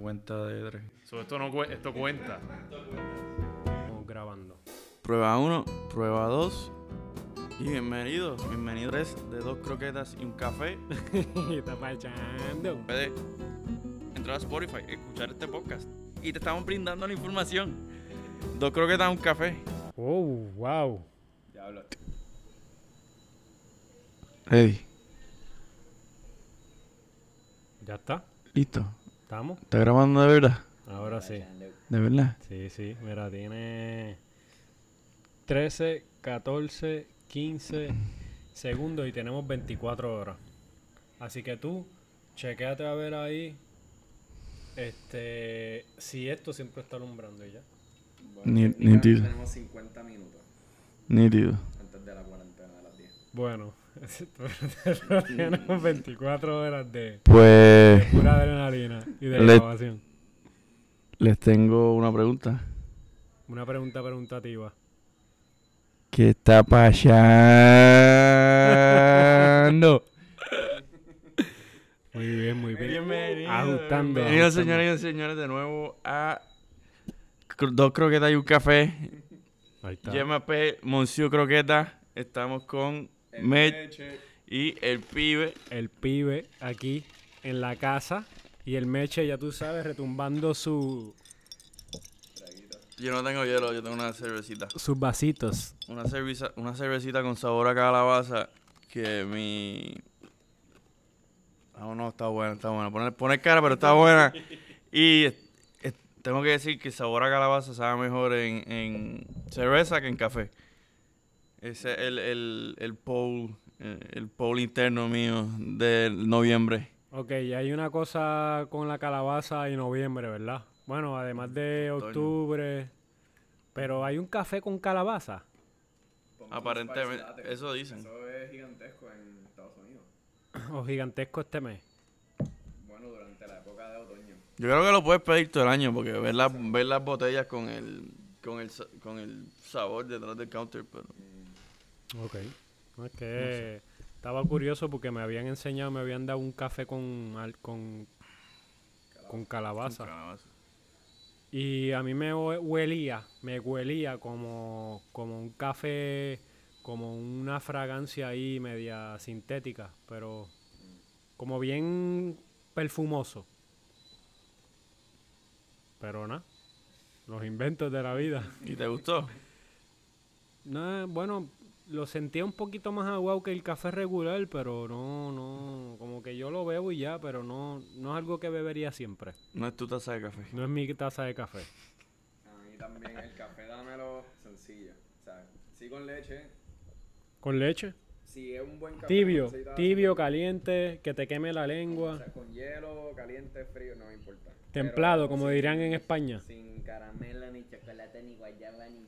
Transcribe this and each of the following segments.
cuenta de tres. So, esto, no, esto cuenta. Estamos grabando. Prueba 1, prueba 2. Y bienvenidos, bienvenidos de dos croquetas y un café. Está marchando. Puedes entrar a Spotify, escuchar este podcast. Y te estamos brindando la información. Dos croquetas y un café. Oh, wow. Ready. Ya está. Listo. ¿Estamos? ¿Está grabando de verdad? Ahora sí. De verdad. Sí, sí. Mira, tiene 13, 14, 15 segundos y tenemos 24 horas. Así que tú, chequéate a ver ahí. Este, si esto siempre está alumbrando y ya. Ni- técnicamente nítido. Tenemos 50 minutos Nítido. antes de la cuarentena de las 10. Bueno, tenemos 24 horas de Pues pura adrenalina y de Le- grabación. les tengo una pregunta. Una pregunta preguntativa. ¿Qué está pasando? Muy bien, muy bien. Bienvenido. Ajustando, Bienvenidos, señores y señores, de nuevo a Dos Croquetas y un Café. Ahí está. P. Monsieur Croqueta. Estamos con Met y el pibe. El pibe aquí en la casa y el meche, ya tú sabes, retumbando su, Yo no tengo hielo, yo tengo una cervecita. sus vasitos. Una, cerveza, una cervecita con sabor a calabaza que mi... Ah, no, está buena, está buena. Poner, poner cara, pero está buena. Y tengo que decir que sabor a calabaza sabe mejor en, en cerveza que en café. Ese es el, el, el poll, eh, el poll interno mío del noviembre. Ok, y hay una cosa con la calabaza y noviembre, ¿verdad? Bueno, además de octubre. Pero hay un café con calabaza. Aparentemente, eso dicen. Eso es gigantesco en Estados Unidos. O gigantesco este mes. Bueno, durante la época de otoño. Yo creo que lo puedes pedir todo el año porque ver, las ver las botellas con el, con, el, con el sabor detrás del counter, pero... Ok. Es que estaba curioso porque me habían enseñado, me habían dado un café con, al- con, con calabaza. Calabaza. Y a mí me hue- huelía, me huelía como, como un café, como una fragancia ahí media sintética, pero como bien perfumoso. Pero nada, los inventos de la vida. ¿Y te gustó? No, bueno, lo sentía un poquito más aguado que el café regular, pero no, no, como que yo lo bebo y ya, pero no, no es algo que bebería siempre. No es tu taza de café. No es mi taza de café. A mí también el café dámelo sencillo. O sea, sí con leche. ¿Con leche? Si es un buen café. Tibio, tibio, caliente, que te queme la O lengua. sea, con hielo, caliente, frío, no me importa. Templado, Pero como sin- dirían en España. Sin caramelo, ni chocolate, ni guayaba, ni.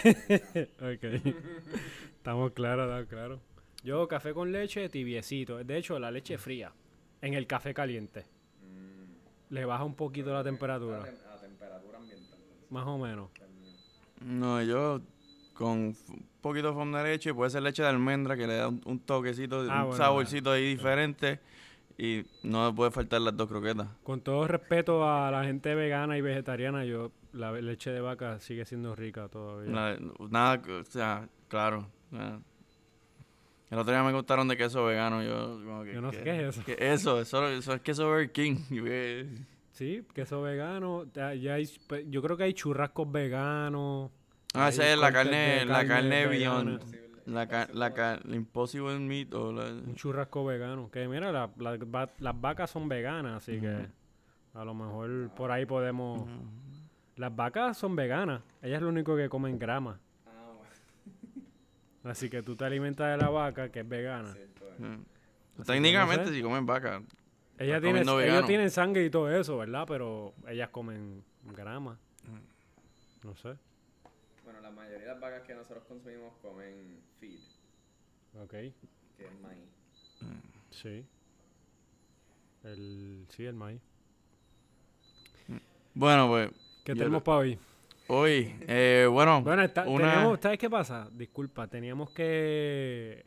ok. Estamos claros, estamos claros. Yo café con leche tibiecito. De hecho, la leche fría. En el café caliente. Mm, Le baja un poquito la temperatura. tem- a temperatura ambiental. Más o menos. No, yo con un poquito de fondo de leche, puede ser leche de almendra que le da un, un toquecito, Ah, un bueno, saborcito ahí diferente. Y no me puede faltar las dos croquetas. Con todo respeto a la gente vegana y vegetariana, yo la leche de vaca sigue siendo rica todavía. Nada, nada, o sea, claro. nada. El otro día me contaron de queso vegano. Yo, como que, Yo no sé ¿qué- es eso. qué eso, eso, eso es queso Burger King. Que- Sí, queso vegano. ya- ya hay- pe- yo creo que hay churrascos veganos. Ah, esa es la carne, la carne vegana, Beyond. La, ca- la, ca- la Impossible Meat o la... Un churrasco vegano. Que mira, la- las vacas son veganas, así que a lo mejor por ahí podemos... Las vacas son veganas. Ellas es lo único que comen grama. Ah, bueno, Así que tú te alimentas de la vaca, que es vegana. cierto. eh. Mm. Técnicamente, no sé. si comen vaca. Ellas tienen, ellos sangre y todo eso, ¿verdad? Pero ellas comen grama. No sé. Bueno, la mayoría de las vacas que nosotros consumimos comen feed, Ok. que es maíz. Sí. El, sí, el maíz. Bueno, pues, ¿Qué tenemos para hoy? hoy, eh, bueno, Bueno, está- una... ¿sabes qué pasa? Disculpa, teníamos que...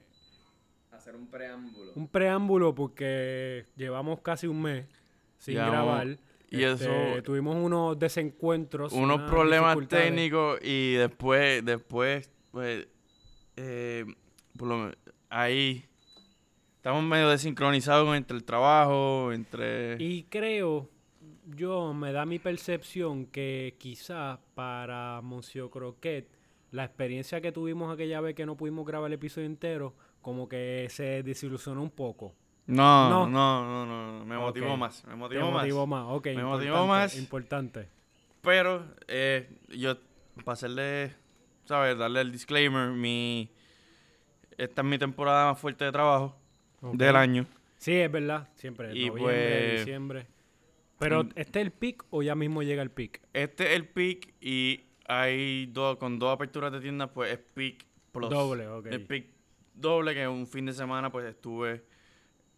Hacer un preámbulo. Un preámbulo porque llevamos casi un mes sin Llevamos- grabar. Y Este, eso, Tuvimos unos desencuentros. unos unas problemas dificultades. técnicos y después, después, pues, eh, por lo me- ahí estamos medio desincronizados entre el trabajo, entre... Y creo, yo me da mi percepción que quizás para Monsieur Croquet, la experiencia que tuvimos aquella vez que no pudimos grabar el episodio entero, como que se desilusionó un poco. No, No. no, no, me motivó más, me motivó más. motivó más. Ok, Me motivó más. Importante. Pero eh, yo, para hacerle, ¿sabes? Darle el disclaimer, mi, esta es mi temporada más fuerte de trabajo del año. Sí, es verdad. Siempre. Y noviembre, pues- diciembre. Pero. ¿este es el pic o ya mismo llega el pic? Este es el peak y hay dos, con dos aperturas de tiendas, pues es peak plus. Doble, ok. El peak doble, que un fin de semana pues estuve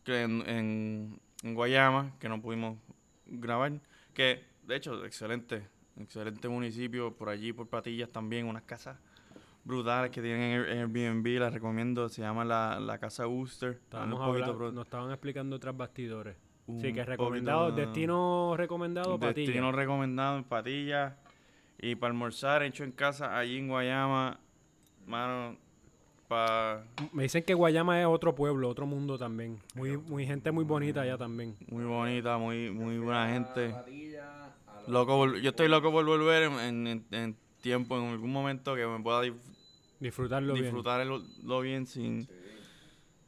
en, en, en Guayama, que no pudimos grabar. Que, de hecho, excelente, excelente municipio, por allí, por Patillas también, unas casas brutales que tienen en Air- en Airbnb, las recomiendo, se llama la, la Casa Wooster. Estábamos hablando, nos estaban explicando tras bastidores. Un Sí, que poquito- recomendado, destino recomendado, Patilla. Destino recomendado en Patillas. Y para almorzar, hecho en casa, allí en Guayama, mano, para Me dicen que Guayama es otro pueblo, otro mundo también. Muy, muy gente muy bonita allá también. muy bonita, muy, muy buena gente. Loco, yo estoy loco por volver en, en- en- tiempo, en algún momento que me pueda dif- Disfrutarlo bien. disfrutar el- lo bien sin... Sí.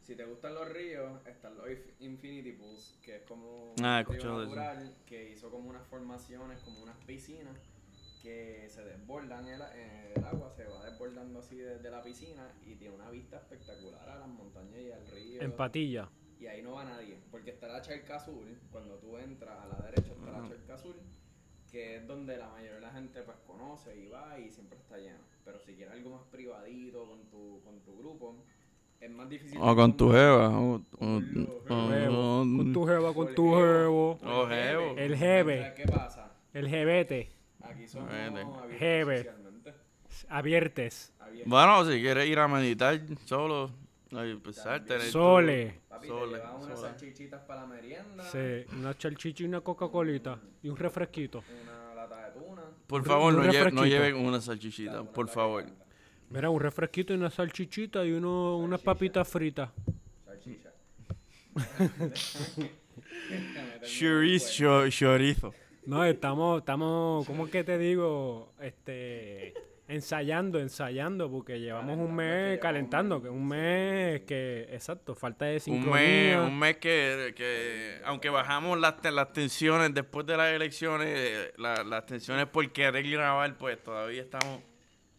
Si te gustan los ríos, están los Inf- Infinity Pools, que es como Ah, un río de eso. natural que hizo como unas formaciones, como unas piscinas que se desbordan, el, el agua se va desbordando así desde la piscina y tiene una vista espectacular a las montañas y al río. En Patilla. Y ahí no va nadie, porque está la charca azul, cuando tú entras a la derecha está la charca azul, que es donde la mayoría de la gente pues conoce y va y siempre está lleno. Pero si quieres algo más privadito con tu, con tu grupo, es más difícil. O con tu jeva. o- o- Con o- tu jeva, con tu jevo. Oh, jevo. El jeve. ¿Qué pasa? El jebete. Aquí somos Jeve. Abiertes. Bueno, si quieres ir a meditar solo, ay, pues Sole. Papi, Sole, te unas salchichitas para la merienda, Sí, una chalchicha y una Coca-Colita. Y un refresquito. una lata de tuna. Por favor, no, lle- no refresquito. lleven una salchichita, por favor. Mira, un refresquito y una salchichita y uno, unas papitas fritas. Salchicha. Chorizo, chorizo. No, estamos, estamos, ¿cómo es que te digo? Este, ensayando, ensayando, porque llevamos un mes calentando, un que mes, un mes que, exacto, falta de Un sincronía. mes, un mes que, que aunque bajamos las, te- las tensiones después de las elecciones, eh, la- las tensiones por querer grabar, pues todavía estamos,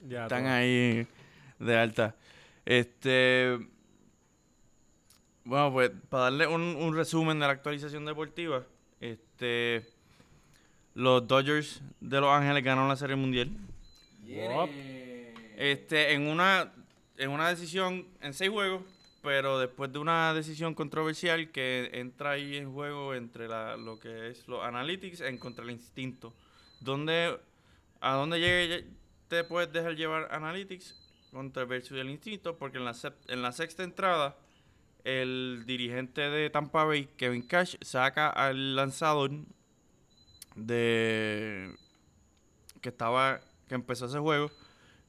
Ya, están todo. ahí de alta. Este, bueno, pues para darle un, un resumen de la actualización deportiva, este, los Dodgers de Los Ángeles ganaron la Serie Mundial. Viene. Este, en una, en una decisión en seis juegos, pero después de una decisión controversial que entra ahí en juego entre la, lo que es los analytics en contra el instinto. Donde, ¿A dónde llegue te puedes dejar llevar analytics contra versus el instinto? Porque en la, en la sexta entrada, el dirigente de Tampa Bay, Kevin Cash, saca al lanzador de que estaba que empezó ese juego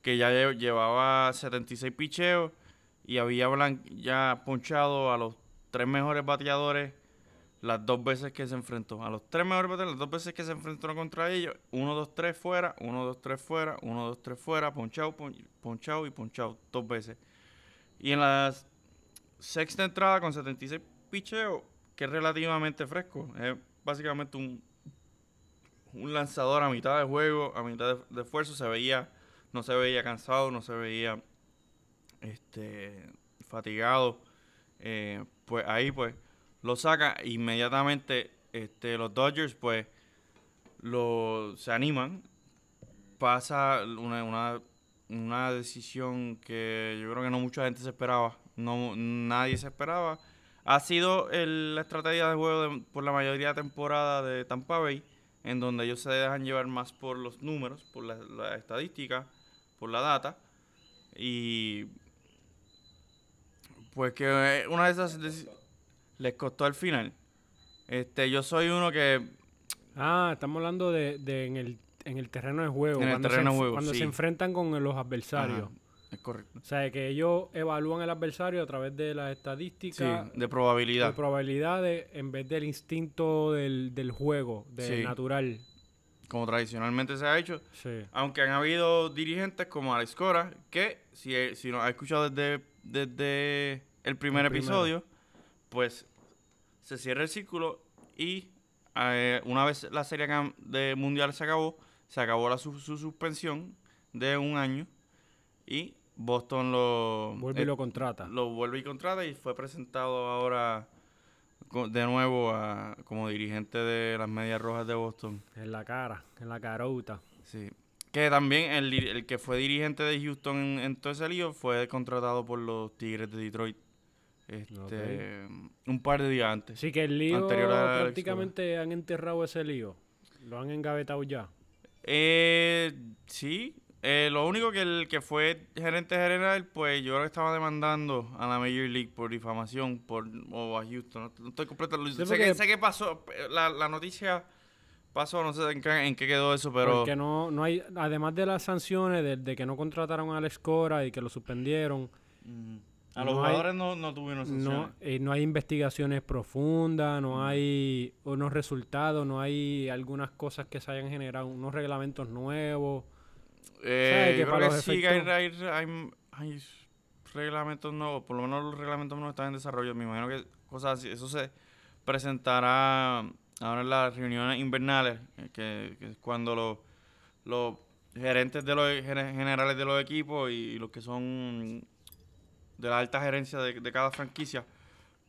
que ya lle- llevaba 76 picheos y había ya ponchado a los tres mejores bateadores las dos veces que se enfrentó. A los tres mejores bateadores, las dos veces que se enfrentó contra ellos, 1, 2, 3 fuera, 1, 2, 3 fuera, 1, 2, 3 fuera, ponchado, pon- ponchado y ponchado dos veces. Y en la sexta entrada con 76 picheos, que es relativamente fresco, es básicamente un, lanzador a mitad de juego, a mitad de, de esfuerzo, se veía, no se veía cansado, no se veía este fatigado. eh, pues ahí pues lo saca inmediatamente este, los Dodgers pues lo, se animan. Pasa una, una, una decisión que yo creo que no mucha gente se esperaba. No, nadie se esperaba. Ha sido el- la estrategia de juego de- por la mayoría de temporada de Tampa Bay, en donde ellos se dejan llevar más por los números, por la, la estadística, por la data. Y pues que eh, una de esas les costó al final. Este, yo soy uno que Ah, estamos hablando de, de en, el, en el terreno de juego. En el cuando terreno se, de juego, Cuando sí. se enfrentan con los adversarios. Ajá, es correcto. O sea, que ellos evalúan el adversario a través de las Sí, estadísticas de de probabilidad. probabilidades en vez del instinto del, del juego, del Sí. natural. como tradicionalmente se ha hecho. Sí. Aunque han habido dirigentes como Alex Cora, que si, si nos ha escuchado desde, desde el primer El episodio, pues se cierra el círculo y eh, una vez la serie de mundial se acabó, se acabó la su, su suspensión de un año y Boston lo, Vuelve y eh, lo contrata. lo vuelve y contrata y fue presentado ahora de nuevo a- como dirigente de las Medias Rojas de Boston. En la cara, en la carota. Sí. Que también el, el que fue dirigente de Houston en, en todo ese lío fue contratado por los Tigres de Detroit. Este, Un par de días antes. Sí, que el lío prácticamente han enterrado ese lío. Lo han engavetado ya. Eh, sí. Eh, lo único que el que fue gerente general, pues yo creo que estaba demandando a la Major League por difamación por, o a Houston. No, estoy completo. sé, porque- que, sé que pasó. La, la noticia pasó, no sé en qué, en qué quedó eso, pero. Porque no, no hay, además de las sanciones de, de que no contrataron a Alex Cora y que lo suspendieron, Mm, a los no hay- jugadores no, no tuvieron sanciones. no, eh, no hay investigaciones profundas, no hay unos resultados, no hay algunas cosas que se hayan generado, unos reglamentos nuevos. Eh, yo creo que sí, que hay, efectos- hay- hay- hay reglamentos nuevos, por lo menos los reglamentos nuevos están en desarrollo. Me imagino que cosas así, eso se presentará ahora en las reuniones invernales, eh, que, que es cuando los, los gerentes de los gene- generales de los equipos y los que son de la alta gerencia de, cada franquicia,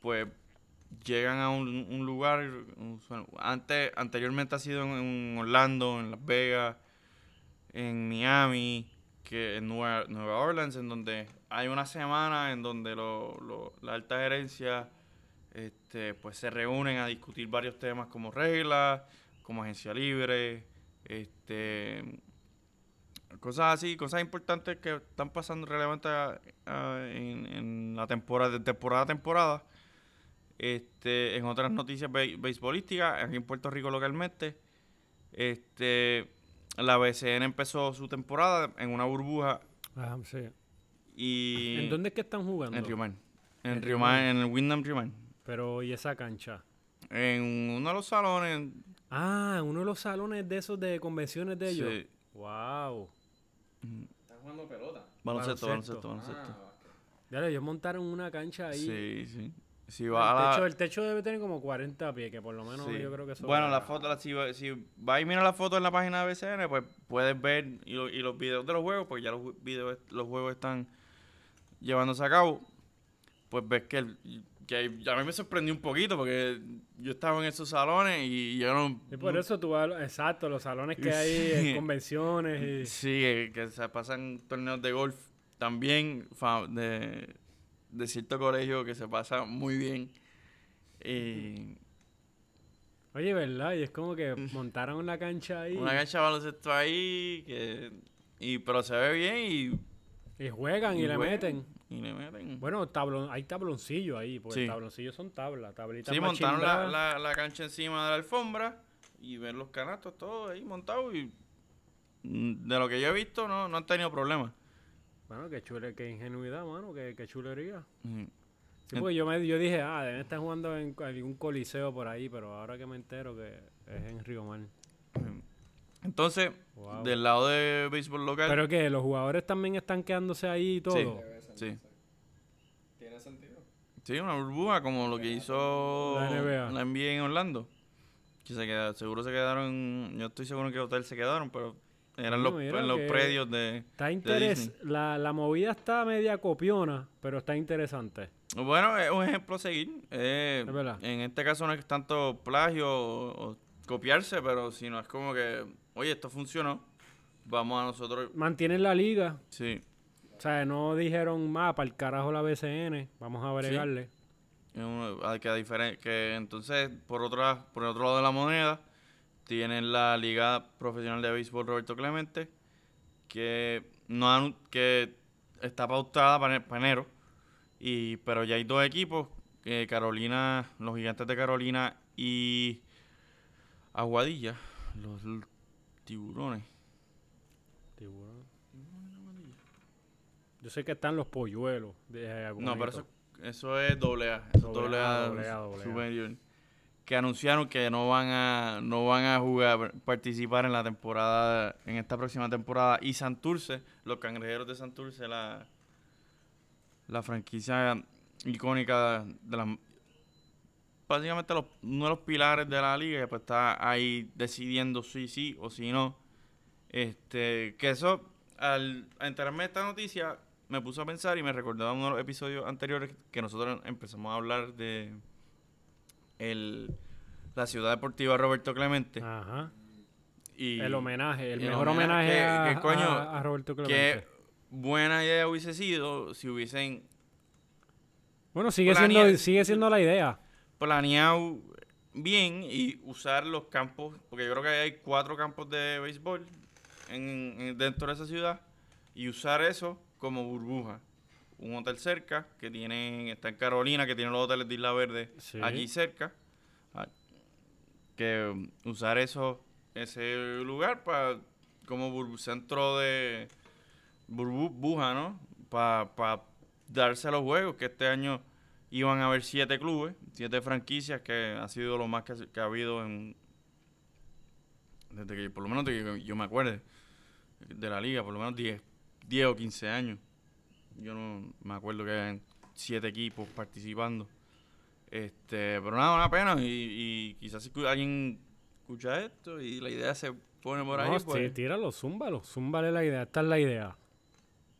pues llegan a un, lugar, un- antes, anteriormente ha sido en, en Orlando, en Las Vegas, en Miami, que en Nueva, Nueva Orleans, en donde hay una semana en donde lo, lo- la alta gerencia este, pues se reúnen a discutir varios temas como reglas, como agencia libre, este cosas así, cosas importantes que están pasando relevantes a- a- en, en la temporada, de temporada a temporada. Este, en otras noticias be- beisbolísticas, aquí en Puerto Rico localmente, este, la BCN empezó su temporada en una burbuja Ah, sí. y ¿En dónde es que están jugando? en Riomar. En En Riomar, en el Wyndham Riomar. Pero, ¿y esa cancha? En uno de los salones. Ah, en uno de los salones de esos de convenciones de ellos. sí, Wow. Están jugando pelota. baloncesto, Baloncesto. baloncesto. Ah. Ya, ellos montaron una cancha ahí. Sí, sí. Si El, va a la- techo, el techo debe tener como 40 pies, que por lo menos sí. yo creo que eso. Bueno, la foto, la- si, va- si va y mira la foto en la página de BCN, pues puedes ver y, lo- y los videos de los juegos, porque ya los videos, los juegos están llevándose a cabo. Pues ves que, el- que a mí me sorprendió un poquito, porque yo estaba en esos salones y yo no. Y por eso tú vas, exacto, los salones que hay Sí. en convenciones y... Sí, que, que se pasan torneos de golf también de, de cierto colegio que se pasa muy bien. Y Oye, ¿verdad? Y es como que montaron una cancha ahí una cancha de baloncesto ahí, que, y, pero se ve bien y, y juegan y, le juegan, meten. Y le meten. Bueno, tablon, hay tabloncillos ahí, porque Sí. tabloncillos son tablas, tablitas sí, montaron la, la, la cancha encima de la alfombra y ver los canastos todos ahí montados y mm, de lo que yo he visto no, no han tenido problemas. Bueno, qué chule, qué ingenuidad, mano, qué, qué chulería. Mm. Sí, porque yo, me, yo dije, ah, deben estar jugando en algún coliseo por ahí, pero ahora que me entero que es en Río Mar. Entonces, Wow. del lado de béisbol local, Pero que los jugadores también están quedándose ahí y todo. Ser, Sí. ¿Tiene sentido? Sí, una burbuja como lo que hizo La NBA. la NBA en Orlando. Que se queda, seguro se quedaron, yo estoy seguro que el hotel se quedaron, pero eran los, en los que- predios de... Está interes Disney. la, la movida está media copiona, pero está interesante. Bueno, es un ejemplo a seguir. eh, Es en este caso no es tanto plagio o, o copiarse, pero sino es como que, oye, esto funcionó, vamos a nosotros... Mantienen la liga. Sí, O sea, no dijeron más para el carajo la BCN. Vamos a bregarle. Es uno- a- que, que entonces, por, otra, por otro lado de la moneda, tienen la Liga Profesional de Béisbol Roberto Clemente, que, no que está pautada para, enero, y, pero ya hay dos equipos, eh, Carolina, los gigantes de Carolina y Aguadilla, los l- tiburones. Yo sé que están los polluelos. De No, pero eso, eso es doble A, eso es Doble A, A, doble A, doble A. superior. Que anunciaron que no van a no van a jugar, participar en la temporada, en esta próxima temporada. Y Santurce, los cangrejeros de Santurce, la, la franquicia icónica de las básicamente los, uno de los pilares de la liga, pues está ahí decidiendo si sí o si no. Este, que eso, al enterarme de esta noticia, me puse a pensar y me recordaba uno de los episodios anteriores que nosotros empezamos a hablar de el, la ciudad deportiva Roberto Clemente. Ajá. Y El homenaje, el el mejor homenaje, que- a, que coño, a- a Roberto qué Clemente. buena idea hubiese sido si hubiesen Bueno, sigue siendo, sigue siendo la idea. planeado bien y usar los campos, porque yo creo que hay cuatro campos de béisbol en, en- dentro de esa ciudad, y usar eso como burbuja. Un hotel cerca, que tiene, está en Carolina, que tiene los hoteles de Isla Verde Sí. allí cerca, ah, que um, usar eso, ese lugar para como burbu- centro de burbuja, ¿no? Para darse a los juegos, que este año iban a haber siete clubes, siete franquicias, que ha sido lo más que, ha- que ha habido en desde que por lo menos desde que yo me acuerde de la liga, por lo menos 10, 10 o 15 años. Yo no me acuerdo que hayan siete equipos participando. Este, pero nada, una pena y, y quizás si alguien escucha esto y la idea se pone por ahí, No, pues, sí, tíralo, zúmbalo, zúmbale la idea. Esta es la idea.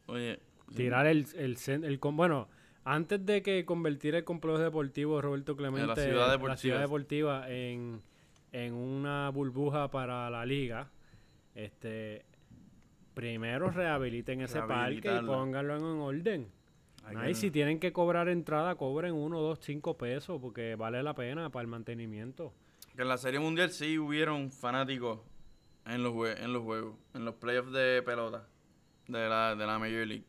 oye, Tirar el, el, bueno, antes de que convertir el complejo deportivo Roberto Clemente la ciudad la deportiva. ciudad deportiva en, en una burbuja para la liga, este primero rehabiliten ese parque y pónganlo en un orden. Ahí si tienen que cobrar entrada, cobren uno, dos, cinco pesos porque vale la pena para el mantenimiento. Que en la Serie Mundial sí hubieron fanáticos en los, jue- en los juegos, en los playoffs de pelota de la, de la Major League.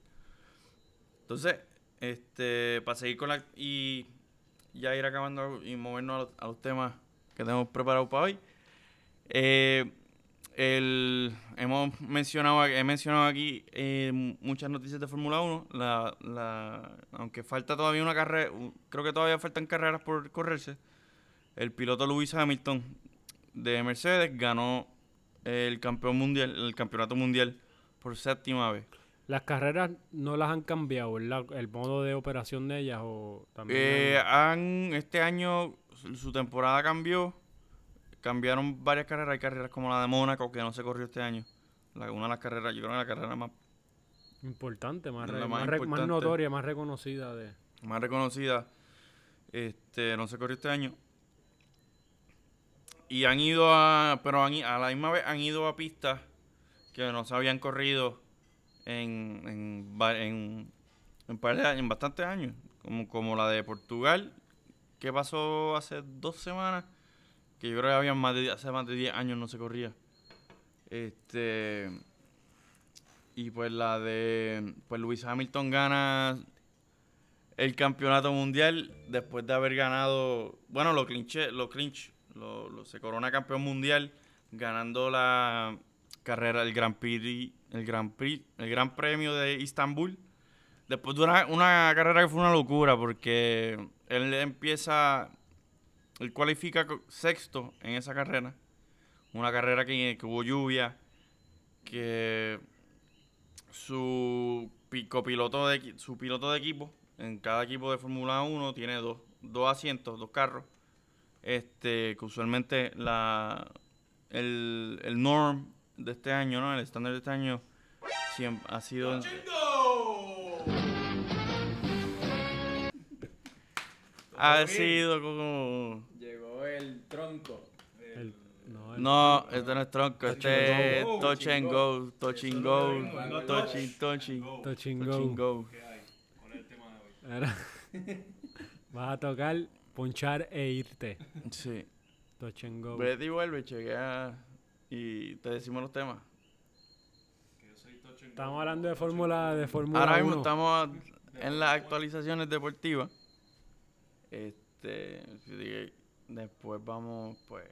Entonces, este, para seguir con la... Y ya ir acabando y movernos a los, a los temas que tenemos preparados para hoy. Eh, el, hemos mencionado, he mencionado aquí eh, muchas noticias de Fórmula 1. La, la, aunque falta todavía una carrera, creo que todavía faltan carreras por correrse. El piloto Lewis Hamilton de Mercedes ganó el campeón mundial, el campeonato mundial por séptima vez. Las carreras no las han cambiado, ¿verdad? El modo de operación de ellas o también... Eh, han- este año su temporada cambió. Cambiaron varias carreras. Hay carreras como la de Mónaco que no se corrió este año. La- una de las carreras, yo creo que la carrera más, Importante, más, re- más, notoria, más reconocida de... más reconocida. Este, no se corrió este año. Y han ido a, pero han a la misma vez han ido a pistas que no se habían corrido en, en, en, en, par de años, en bastantes años. Como, como la de Portugal, que pasó hace dos semanas, que yo creo que habían más de, hace más de 10 años no se corría. Este y pues la de pues Luis Hamilton gana el campeonato mundial después de haber ganado, bueno, lo clinché, lo clinch, se corona campeón mundial ganando la carrera el Gran Prix, el Gran Prix, el Gran Premio de Istambul. Después de una, una carrera que fue una locura porque él empieza él cualifica sexto en esa carrera. Una carrera que, que hubo lluvia, que su pi- copiloto de su piloto de equipo en cada equipo de Fórmula 1 tiene dos, dos asientos, dos carros. Este, que usualmente la el, el norm de este año, ¿no? El estándar de este año siempre ha sido ha sido como el tronco. el- no, el- no, este no es tronco, este es and go. touch and go, touch and go, touch and touch and touch and touch and go. Vas a tocar, ponchar e irte. Sí. Touch and go. Vete y vuelve, chequea y te decimos los temas. Estamos hablando de Fórmula de Fórmula Ahora mismo 1. estamos en las actualizaciones deportivas. Este, después vamos, pues,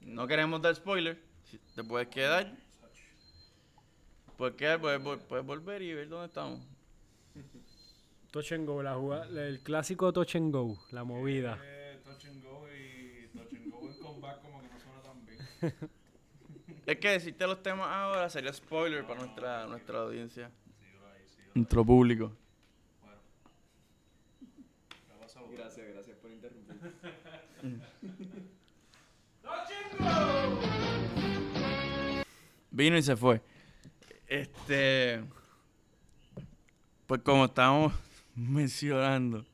No queremos dar spoiler. Si te puedes quedar. Puedes quedar, puedes, puedes volver y ver dónde estamos. Touch and go, la jugada- el clásico touch and go, la movida. Eh, touch and go y touch and go en combat como que no suena tan bien. Es que decirte los temas ahora sería spoiler para nuestra, nuestra audiencia. Sí, bro, ahí sí. Nuestro público. Bueno. Gracias, gracias por interrumpir. Vino y se fue. Este. Pues como estábamos mencionando.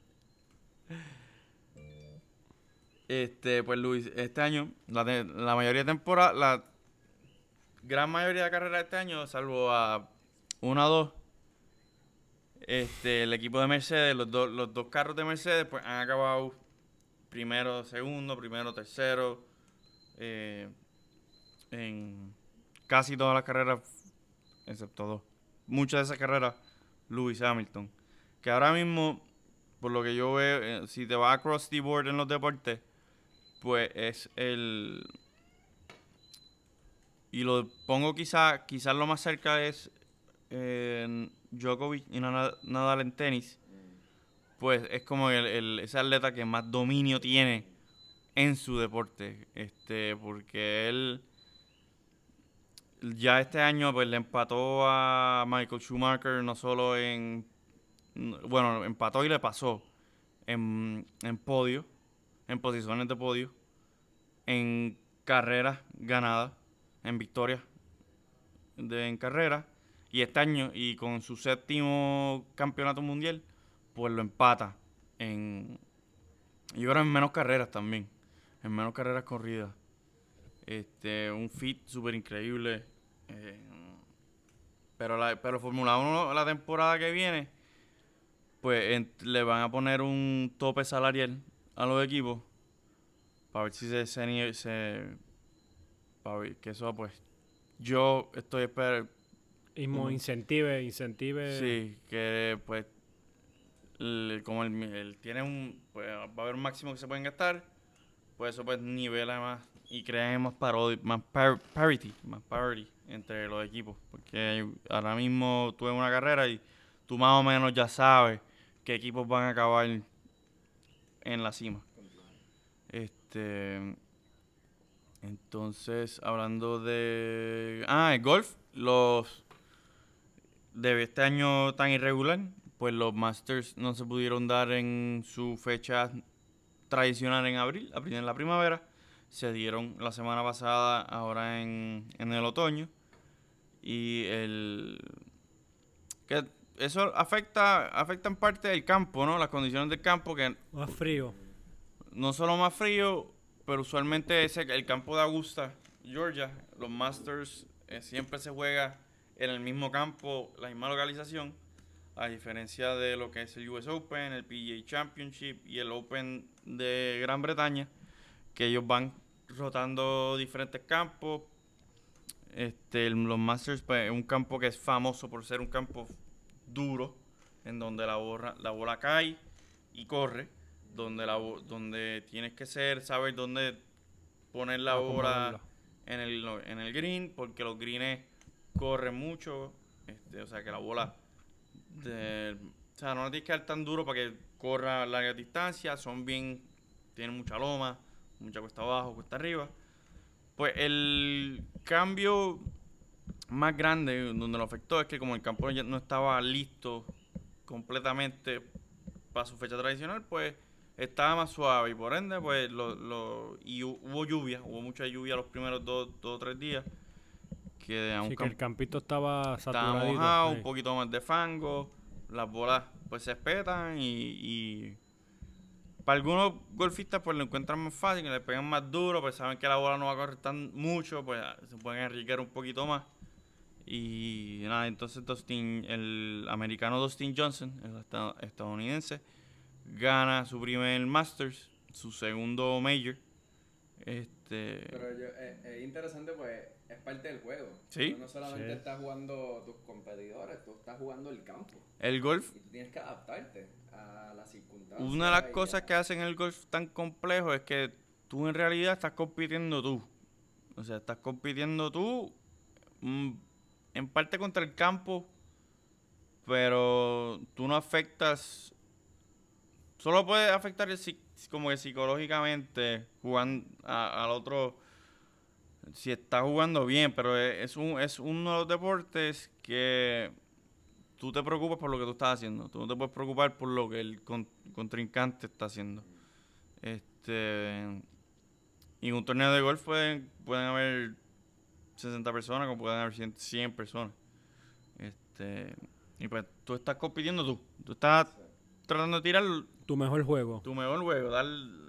Este, pues Luis, este año, la, la mayoría de temporada, la gran mayoría de carreras de este año, salvo a una o dos, este, el equipo de Mercedes, los, dos los dos carros de Mercedes, pues han acabado primero, segundo, primero, tercero, eh, en casi todas las carreras, excepto dos. Muchas de esas carreras, Lewis Hamilton. Que ahora mismo, por lo que yo veo, eh, si te vas across the board en los deportes, pues es el... Y lo pongo quizá, quizás lo más cerca es eh, Djokovic y Nadal en tenis. Pues es como el, el- ese atleta que más dominio tiene en su deporte. Este, porque él ya este año pues le empató a Michael Schumacher no solo en bueno, empató y le pasó en, en podio, en posiciones de podio, en carreras ganadas, en victorias en carreras, y este año, y con su séptimo campeonato mundial, pues lo empata en, y ahora en menos carreras también, en menos carreras corridas. Este, un fit súper increíble. eh, pero la, pero Fórmula 1 la temporada que viene, pues en- le van a poner un tope salarial a los equipos para ver si se, se, se- para ver que eso pues yo estoy esperando incentive, incentive. sí que pues como el, tiene un pues va a haber un máximo que se pueden gastar pues eso pues nivela más y crea más parodi más par- parity más parity entre los equipos. Porque ahora mismo tú en una carrera y tú más o menos ya sabes qué equipos van a acabar en la cima. Este entonces hablando de ah el golf los de este año tan irregular, pues los Masters no se pudieron dar en su fecha tradicional en abril, a prim- en la primavera. Se dieron la semana pasada, ahora en, en el otoño. Y el. que eso afecta, afecta en parte el campo, ¿no? Las condiciones del campo, que Más frío. no solo más frío, pero usualmente ese, el campo de Augusta, Georgia, los Masters eh, siempre se juega en el mismo campo, la misma localización, a diferencia de lo que es el US Open, el PGA Championship y el Open de Gran Bretaña, que ellos van rotando diferentes campos. Este, los Masters pues, es un campo que es famoso por ser un campo duro, en donde la, borra- la bola cae y corre donde la donde tienes que ser saber dónde poner la bola Acomodarla. en el en el green porque los greens corren mucho este, o sea que la bola de- o sea no la tienes que dar tan duro para que corra larga distancia son bien tienen mucha loma mucha cuesta abajo cuesta arriba. Pues el cambio más grande donde lo afectó es que como el campo no estaba listo completamente para su fecha tradicional, pues estaba más suave y por ende, pues lo, lo- y hu- hubo lluvia, hubo mucha lluvia los primeros dos o tres días, que a un Sí, que el campito estaba estaba saturadito. mojado, sí. un poquito más de fango, las bolas pues se espetan y, y para algunos golfistas pues lo encuentran más fácil, que le pegan más duro, pues saben que la bola no va a correr tan mucho, pues se pueden enriquecer un poquito más. Y nada, entonces Dustin, el americano Dustin Johnson, el esta- estadounidense, gana su primer Masters, su segundo Major. Este, Pero yo, eh, es interesante, pues es parte del juego. Sí. Tú no solamente Sí. estás jugando tus competidores, tú estás jugando el campo. el golf Y tú tienes que adaptarte a las circunstancias. Una de las cosas que hacen el golf tan complejo es que tú en realidad estás compitiendo tú. O sea, estás compitiendo tú mm, en parte contra el campo, pero tú no afectas. Solo puedes afectar el como que psicológicamente jugando a- al otro. Si está jugando bien, pero es, un, es uno de los deportes que tú te preocupas por lo que tú estás haciendo. Tú no te puedes preocupar por lo que el con- contrincante está haciendo. Este. Y en un torneo de golf pueden, pueden haber 60 personas, como pueden haber 100, 100 personas. Este. Y pues tú estás compitiendo tú. Tú estás tratando de tirar Tu mejor juego. tu mejor juego, dar,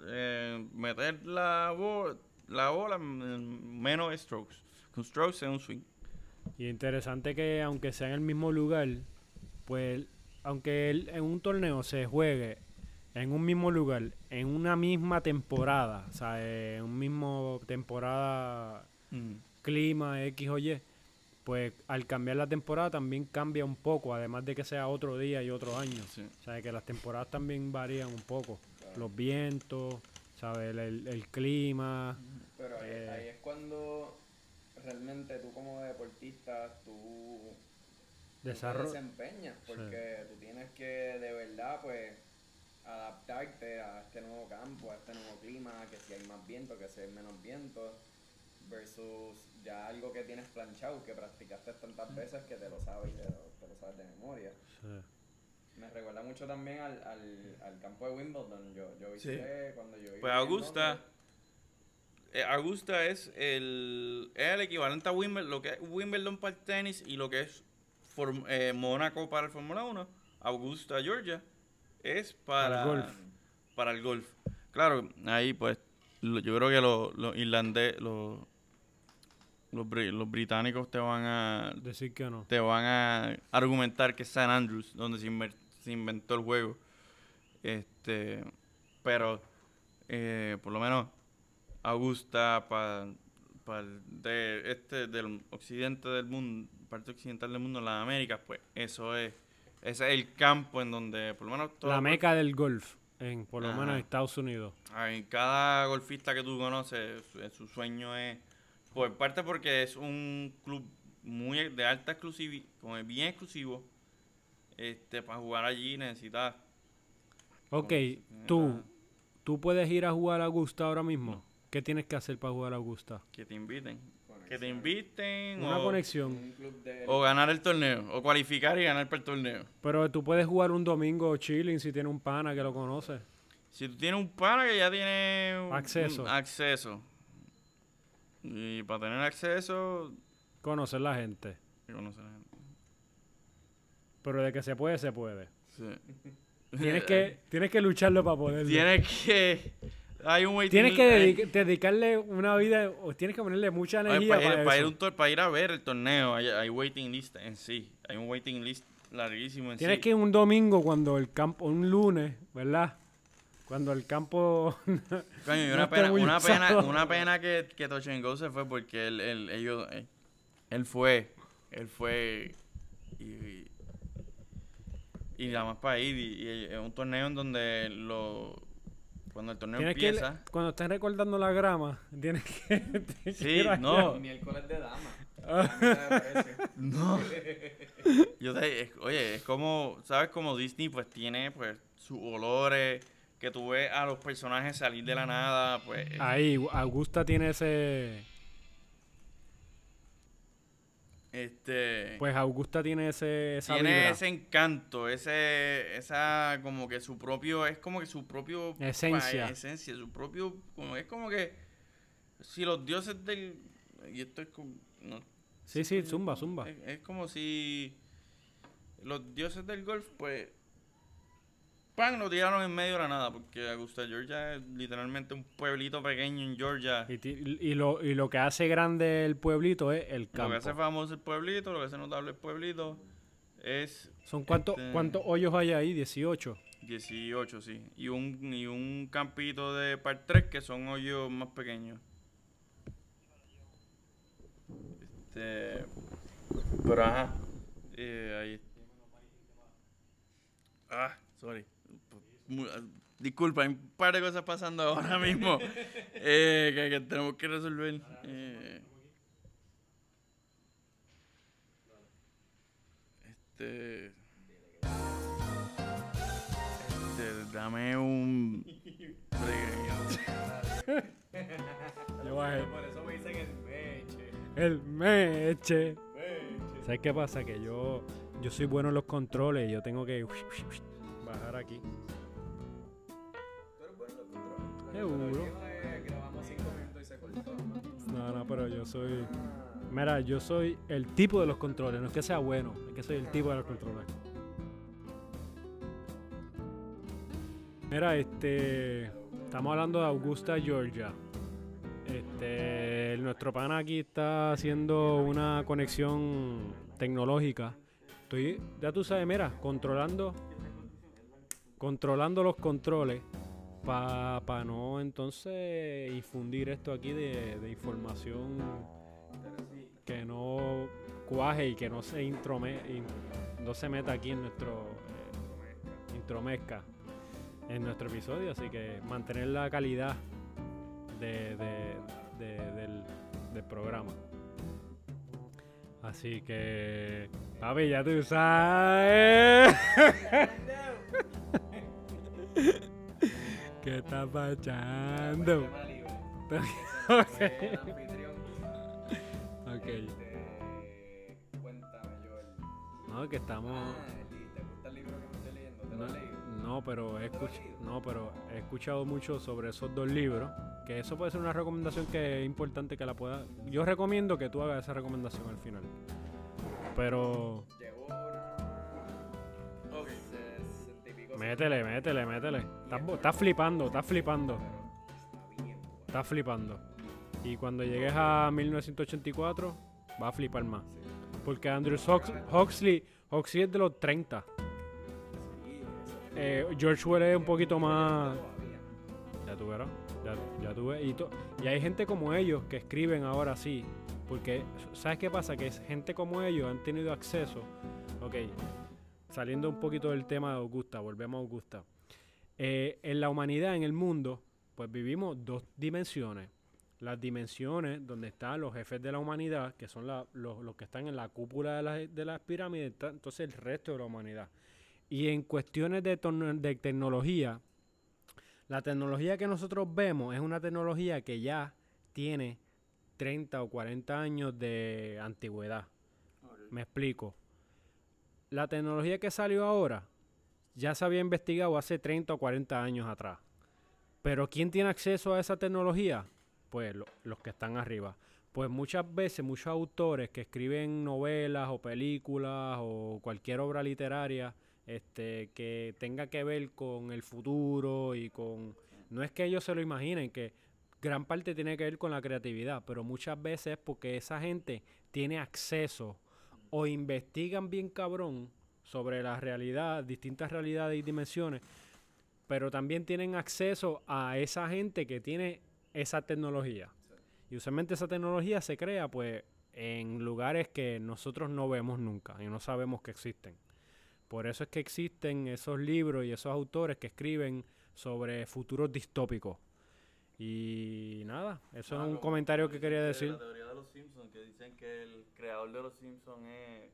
eh, meter la, bo- la bola en menos strokes. Con strokes es un swing. Y interesante que aunque sea en el mismo lugar, pues aunque el- en un torneo se juegue en un mismo lugar, en una misma temporada, o sea, en un mismo temporada, clima X o Y, pues al cambiar la temporada también cambia un poco, además de que sea otro día y otro año. Sí. O sea, que las temporadas también varían un poco. Los vientos, ¿sabes? El, el- el clima. Pero ahí, Eh. ahí es cuando realmente tú como deportista, tú, tú te desempeñas, porque tú tienes que de verdad pues adaptarte a este nuevo campo, a este nuevo clima, que si hay más viento, que si hay menos viento, versus ya algo que tienes planchado, que practicaste tantas veces que te lo sabes y te lo, te lo sabes de memoria. Me recuerda mucho también al, al, al campo de Wimbledon. Yo, yo visité cuando yo Pues Augusta, eh, Augusta es el, es el equivalente a Wimbledon, lo que es Wimbledon para el tenis y lo que es Form- eh, Mónaco para el Fórmula 1. Augusta, Georgia, es para, Para el golf. para el golf. Claro, ahí pues lo- yo creo que los los irlandeses, los, los, los británicos te van a Decir que no. te van a argumentar que es San Andrews donde se, se inventó el juego. Este, pero eh, por lo menos Augusta para de este del occidente del mundo, parte occidental del mundo, las Américas, pues eso es ese es el campo en donde por lo menos todo- La meca del golf, en, por lo Ajá. menos en Estados Unidos. Ay, cada golfista que tú conoces, su, su sueño es, por parte porque es un club muy de alta exclusividad, como es bien exclusivo, este, para jugar allí necesitas, Ok, tú, tú puedes ir a jugar a Augusta ahora mismo. ¿Qué tienes que hacer para jugar a Augusta? que te inviten, que te inviten Una o, conexión. O ganar el torneo, o cualificar y ganar para el torneo. Pero tú puedes jugar un domingo chilling si tienes un pana que lo conoce. Si tú tienes un pana que ya tiene Acceso. un acceso, y para tener acceso, Conocer la gente. que conocer la gente. Pero de que se puede, se puede. Sí. Tienes que, tienes que lucharlo para poderlo. Tienes que. Hay un waiting Tienes que dedicarle una vida, o tienes que ponerle mucha Oye, energía para, ir, para, ir eso. un tor- para ir a ver el torneo, hay, hay waiting list en sí. Hay un waiting list larguísimo en Tienes sí. que ir un domingo cuando el campo, un lunes, ¿verdad? Cuando el campo... Coño, y una pena, una pena, una pena que, que Touch and Go se fue porque él, él, ellos, eh, él fue, él fue y, y, y nada más para ir. Y, es un torneo en donde lo, cuando el torneo tienes que ir- empieza, cuando estés recordando la grama, tienes que... tienes que Sí, no. miércoles de dama. No. Yo te, es- oye, es como, ¿sabes? Como Disney pues tiene pues sus olores, que tú ves a los personajes salir de la nada, pues... Ahí, Augusta tiene ese... Este... Pues Augusta tiene ese, esa tiene vibra. ese encanto, ese, esa como que su propio, es como que su propio... Esencia. pa- esencia, su propio, como es como que si los dioses del... Y esto es como... no, Sí, sí, zumba, zumba. Es, es como si los dioses del golf, pues, pan, lo tiraron en medio de la nada, porque Augusta, Georgia es literalmente un pueblito pequeño en Georgia. Y, ti- y lo, y lo que hace grande el pueblito es el Lo campo. que hace famoso el pueblito, lo que hace notable el pueblito, es ¿Son cuántos, este- cuántos hoyos hay ahí? 18. 18, sí. Y un, y un campito de par 3 que son hoyos más pequeños. Este. Pero ajá. Eh, ahí. Ah, sorry. Mu- disculpa, hay un par de cosas pasando ahora mismo eh, que, que tenemos que resolver. Eh, este, este, dame un... Yo bajé. Por eso me dicen el meche. El meche. ¿Sabes qué pasa? Que yo, yo soy bueno en los controles y yo tengo que bajar aquí. Seguro. Pero el mío es grabamos 5 minutos y se cortó. No, no, pero yo soy. Mira, yo soy el tipo de los controles. No es que sea bueno, es que soy el tipo de los controles. Mira, este. Estamos hablando de Augusta, Georgia. Este. Nuestro pana aquí está haciendo una conexión tecnológica. Estoy, ya tú sabes, mira, controlando. Controlando los controles. Para no entonces infundir esto aquí de, de información que no cuaje y que no se introme, in- no se meta aquí en nuestro eh, intromezca en nuestro episodio, así que mantener la calidad de, de- de- del, del programa. Así que, papi, ya tú sabes. ¿Qué está pasando? Tema libre. Ok. Soy el anfitrión. Ok. Este, cuéntame, Joel. No, que estamos. Ah, Eli, ¿te gusta el libro que me estoy leyendo? ¿Te lo No, no, pero he ¿No te lo has escuch- leído? no, pero he escuchado mucho sobre esos dos libros. Que eso puede ser una recomendación que es importante que la pueda. Yo recomiendo que tú hagas esa recomendación al final. Pero métele, métele, métele. Estás, estás flipando, estás flipando. Estás flipando. Y cuando llegues a 1984, va a flipar más. Porque Andrew Hux- Huxley, Huxley es de los 30. Sí, eso. Eh, George Orwell es un poquito más. Ya tú verás. Ya, ya tú ves. Y, y hay gente como ellos que escriben ahora sí. Porque, ¿sabes qué pasa? Que gente como ellos han tenido acceso. Ok, saliendo un poquito del tema de Augusta, volvemos a Augusta. Eh, en la humanidad, en el mundo, pues vivimos dos dimensiones. Las dimensiones donde están los jefes de la humanidad, que son la- los, los que están en la cúpula de, la- de las pirámides, está entonces el resto de la humanidad. Y en cuestiones de tecnología, la tecnología que nosotros vemos es una tecnología que ya tiene 30 o 40 años de antigüedad. Me explico. La tecnología que salió ahora ya se había investigado hace 30 o 40 años atrás. Pero ¿quién tiene acceso a esa tecnología? Pues lo- los que están arriba. Pues muchas veces muchos autores que escriben novelas o películas o cualquier obra literaria este, que tenga que ver con el futuro y con... No es que ellos se lo imaginen, que gran parte tiene que ver con la creatividad, pero muchas veces es porque esa gente tiene acceso o investigan bien cabrón sobre la realidad, distintas realidades y dimensiones, pero también tienen acceso a esa gente que tiene esa tecnología. Y usualmente esa tecnología se crea pues en lugares que nosotros no vemos nunca y no sabemos que existen. Por eso es que existen esos libros y esos autores que escriben sobre futuros distópicos. Y nada, eso Ah, es un como comentario que quería decir. La teoría de los Simpsons, que dicen que el creador de los Simpsons es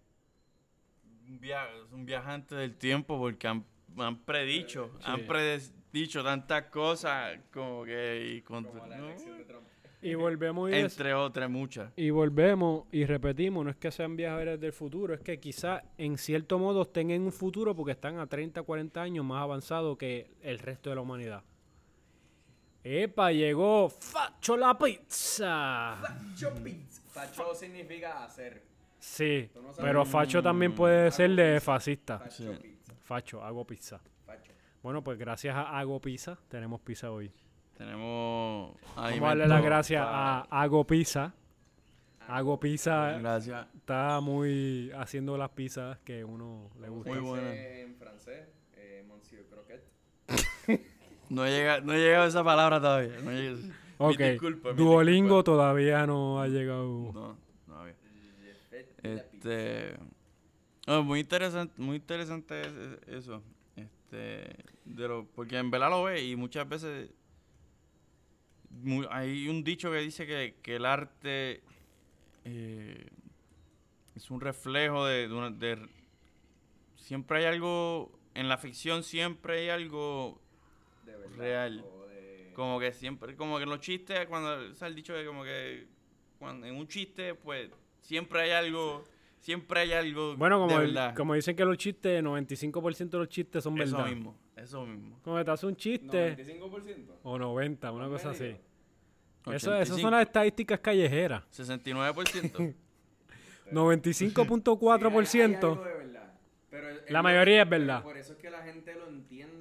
un, via- es un viajante del tiempo porque han, han predicho, Sí. han predicho tantas cosas como que... Y con- Como la ¿no? de Trump. Y volvemos y, Entre otras muchas. y volvemos y repetimos, no es que sean viajeros del futuro, es que quizás en cierto modo estén en un futuro porque están a 30, 40 años más avanzados que el resto de la humanidad. ¡Epa! Llegó Facho la pizza. Facho pizza. Facho significa hacer. Sí, no pero Facho también puede ser de fascista. Facho Sí. pizza. Facho, hago pizza. Facho. Bueno, pues gracias a Hago Pizza tenemos pizza hoy. Tenemos... Vamos a darle las gracias a Hago Pizza. Hago Pizza Gracias. está muy haciendo las pizzas que uno le gusta. Muy buena. En francés, eh, Monsieur Croquette. No llega, no ha llegado esa palabra todavía. No Ok, disculpa, mi Duolingo disculpa. todavía no ha llegado. No, no había. Este. oh, muy interesante, muy interesante es- es- eso. Este. de lo, porque en verdad lo ve y muchas veces hay un dicho que dice que, que el arte eh, es un reflejo de, de una- de- siempre hay algo en la ficción siempre hay algo De verdad. Real. o de- como que siempre como que en los chistes cuando o sea, el dicho de como que cuando en un chiste pues siempre hay algo siempre hay algo Bueno, como, de el- verdad como dicen que los chistes, 95% de los chistes son eso verdad. mismo eso mismo Como que te hace un chiste, 95%. o 90, una cosa así. Eso, esas 85, son las estadísticas callejeras. 69% 95.4%. Sí, La mayoría es verdad. Por eso es que la gente lo entiende.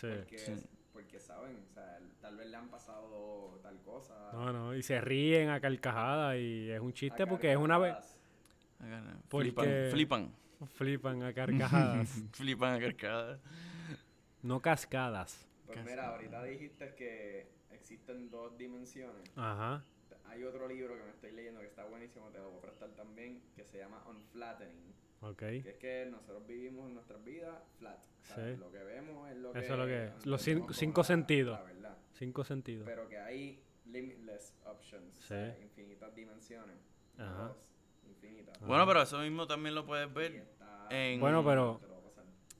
Sí. Porque, Sí. porque saben, o sea, tal vez le han pasado tal cosa. No, no, y se ríen a carcajadas y es un chiste porque es una vez. Porque- flipan Flipan a carcajadas, flipan a carcajadas no cascadas. Pues Casi. mira, ahorita dijiste que existen dos dimensiones. Ajá. Hay otro libro que me estoy leyendo que está buenísimo, te lo voy a prestar también, que se llama Unflattening. Ok. Que es que nosotros vivimos nuestras vidas flat. Sí. Lo que vemos es lo que. Eso es lo que es. Los cinco la- sentidos. La verdad. Cinco sentidos. Pero que hay limitless options. o Sí. sea, infinitas dimensiones. Ajá. Dos, infinitas. bueno pero eso mismo también lo puedes ver en- Bueno, pero-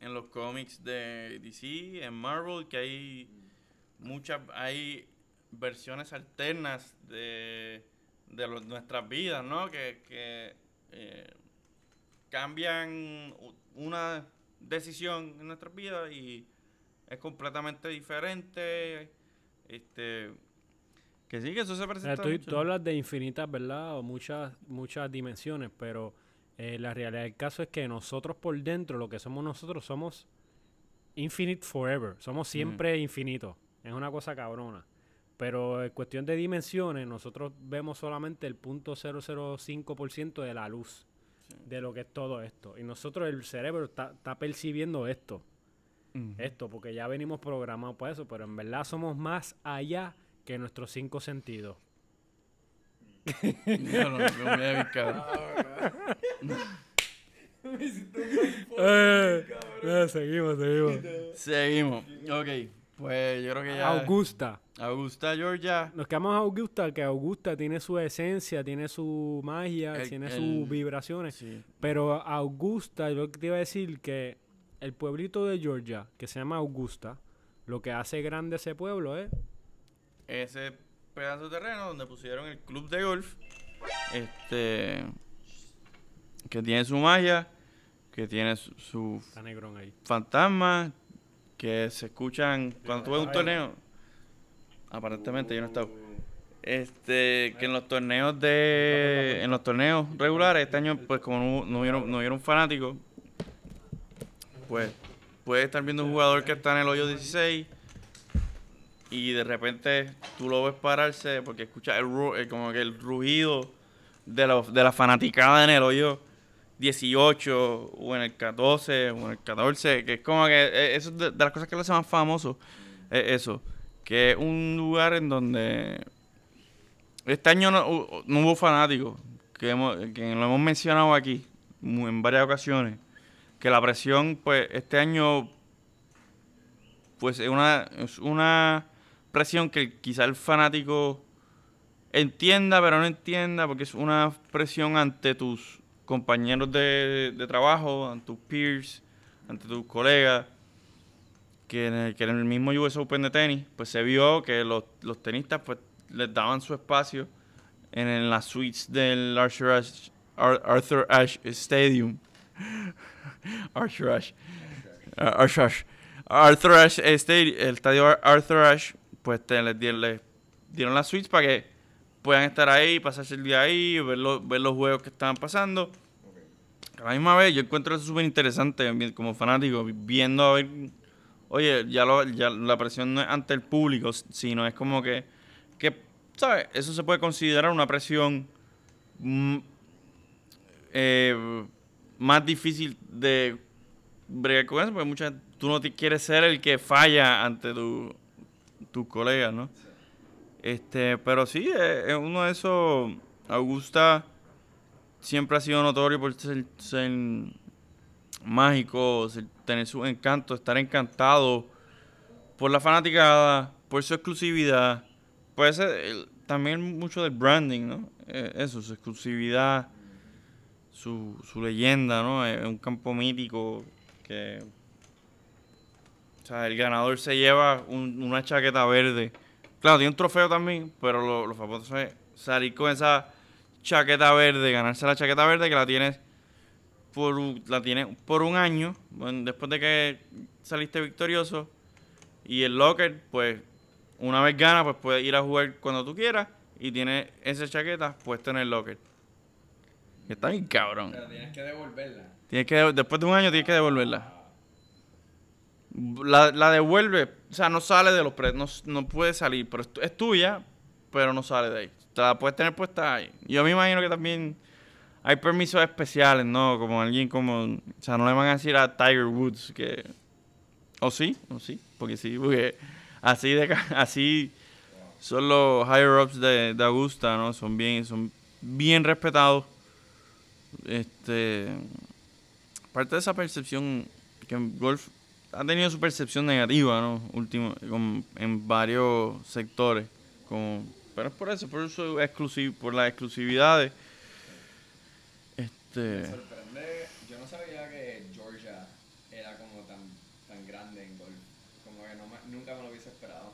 en los cómics de DC en Marvel que hay muchas hay versiones alternas de, de lo- nuestras vidas no que, que eh, cambian una decisión en nuestras vidas y es completamente diferente este que sí que eso se presenta tú, tú hablas de infinitas, ¿verdad? O muchas, muchas dimensiones, pero eh, la realidad del caso es que nosotros por dentro, lo que somos nosotros, somos infinite forever. Somos siempre infinitos. Es una cosa cabrona. Pero en cuestión de dimensiones, nosotros vemos solamente el punto 005% de la luz de lo que es todo esto. Y nosotros, el cerebro, está, está percibiendo esto. Esto, porque ya venimos programados para eso, pero en verdad somos más allá que nuestros cinco sentidos. Ya lo- lo voy a ver, cabrón. Eh, eh, seguimos, seguimos. seguimos ok pues yo creo que ya Augusta. Augusta Georgia Nos quedamos a Augusta, que Augusta tiene su esencia, tiene su magia, El- tiene el- sus vibraciones. sí Pero Augusta, yo te iba a decir que el pueblito de Georgia, que se llama Augusta, lo que hace grande ese pueblo es ese pedazo de terreno donde pusieron el club de golf, este, que tiene su magia, que tiene su, su Está negrón ahí. fantasma, que se escuchan cuando tú ves un torneo. Aparentemente yo no he estado. Este, que en los torneos de, en los torneos regulares este año, pues como no, no vieron, no vieron fanáticos, pues puedes estar viendo un jugador que está en el hoyo 16 y de repente tú lo ves pararse porque escuchas el, el- como que el rugido de, la- de la fanaticada en el hoyo 18 o en el 14 o en el 14, que es como que eh, eso es de, las cosas que lo hace más famoso, es eso, que es un lugar en donde este año no, no hubo fanáticos, que, hemos- que lo hemos mencionado aquí en varias ocasiones, que la presión, pues este año, pues es una, es una presión que quizá el fanático entienda, pero no entienda, porque es una presión ante tus compañeros de, trabajo, ante tus peers, ante tus colegas, que en, el, que en el mismo US Open de tenis, pues se vio que los, los tenistas pues les daban su espacio en, en las suites del Arthur Ashe, Ar- Arthur Ashe Stadium. Arthur Ashe. Ar- Arthur Ashe. Arthur Ashe Stadium, el estadio Ar- Arthur Ashe, pues te, les, les dieron las suites para que puedan estar ahí, pasarse el día ahí, ver, lo- ver los juegos que estaban pasando. A la misma vez, yo encuentro eso súper interesante como fanático, vi- viendo a ver, oye, ya, lo- ya la presión no es ante el público, sino es como que, que ¿sabes? Eso se puede considerar una presión mm, eh, más difícil de bregar con eso, porque muchas, tú no te quieres ser el que falla ante tu- tus colegas, ¿no? Este, pero sí, es, es uno de esos. Augusta siempre ha sido notorio por ser, mágico, tener su encanto, estar encantado por la fanaticada, por su exclusividad. Puede también mucho del branding, ¿no? Eh, eso, su exclusividad, su, su leyenda, ¿no? Es un campo mítico que... O sea, el ganador se lleva un- una chaqueta verde. Claro, tiene un trofeo también, pero lo, lo famoso es salir con esa chaqueta verde, ganarse la chaqueta verde que la tienes por, un- la tienes por un año, bueno, después de que saliste victorioso. Y el locker, pues, una vez gana, pues puedes ir a jugar cuando tú quieras y tienes esa chaqueta puesta en el locker. Está bien cabrón. Pero tienes que devolverla. Tienes que, después de un año tienes que devolverla. La, la devuelve, o sea, no sale de los precios, no, no puede salir, pero es, tu- es tuya, pero no sale de ahí. Te la puedes tener puesta ahí. Yo me imagino que también hay permisos especiales, ¿no? Como alguien como, o sea, no le van a decir a Tiger Woods que, o sí, o sí, porque sí, porque así de, así son los higher ups de, de Augusta, ¿no? Son bien, son bien respetados. Este, parte de esa percepción que el golf ha tenido su percepción negativa, ¿no? Último, con- en varios sectores. Como, pero es por eso, por su exclusiv, por las exclusividades. Me Este, sorprende. Yo no sabía que Georgia era como tan, tan grande en golf. Como que no me- nunca me lo hubiese esperado.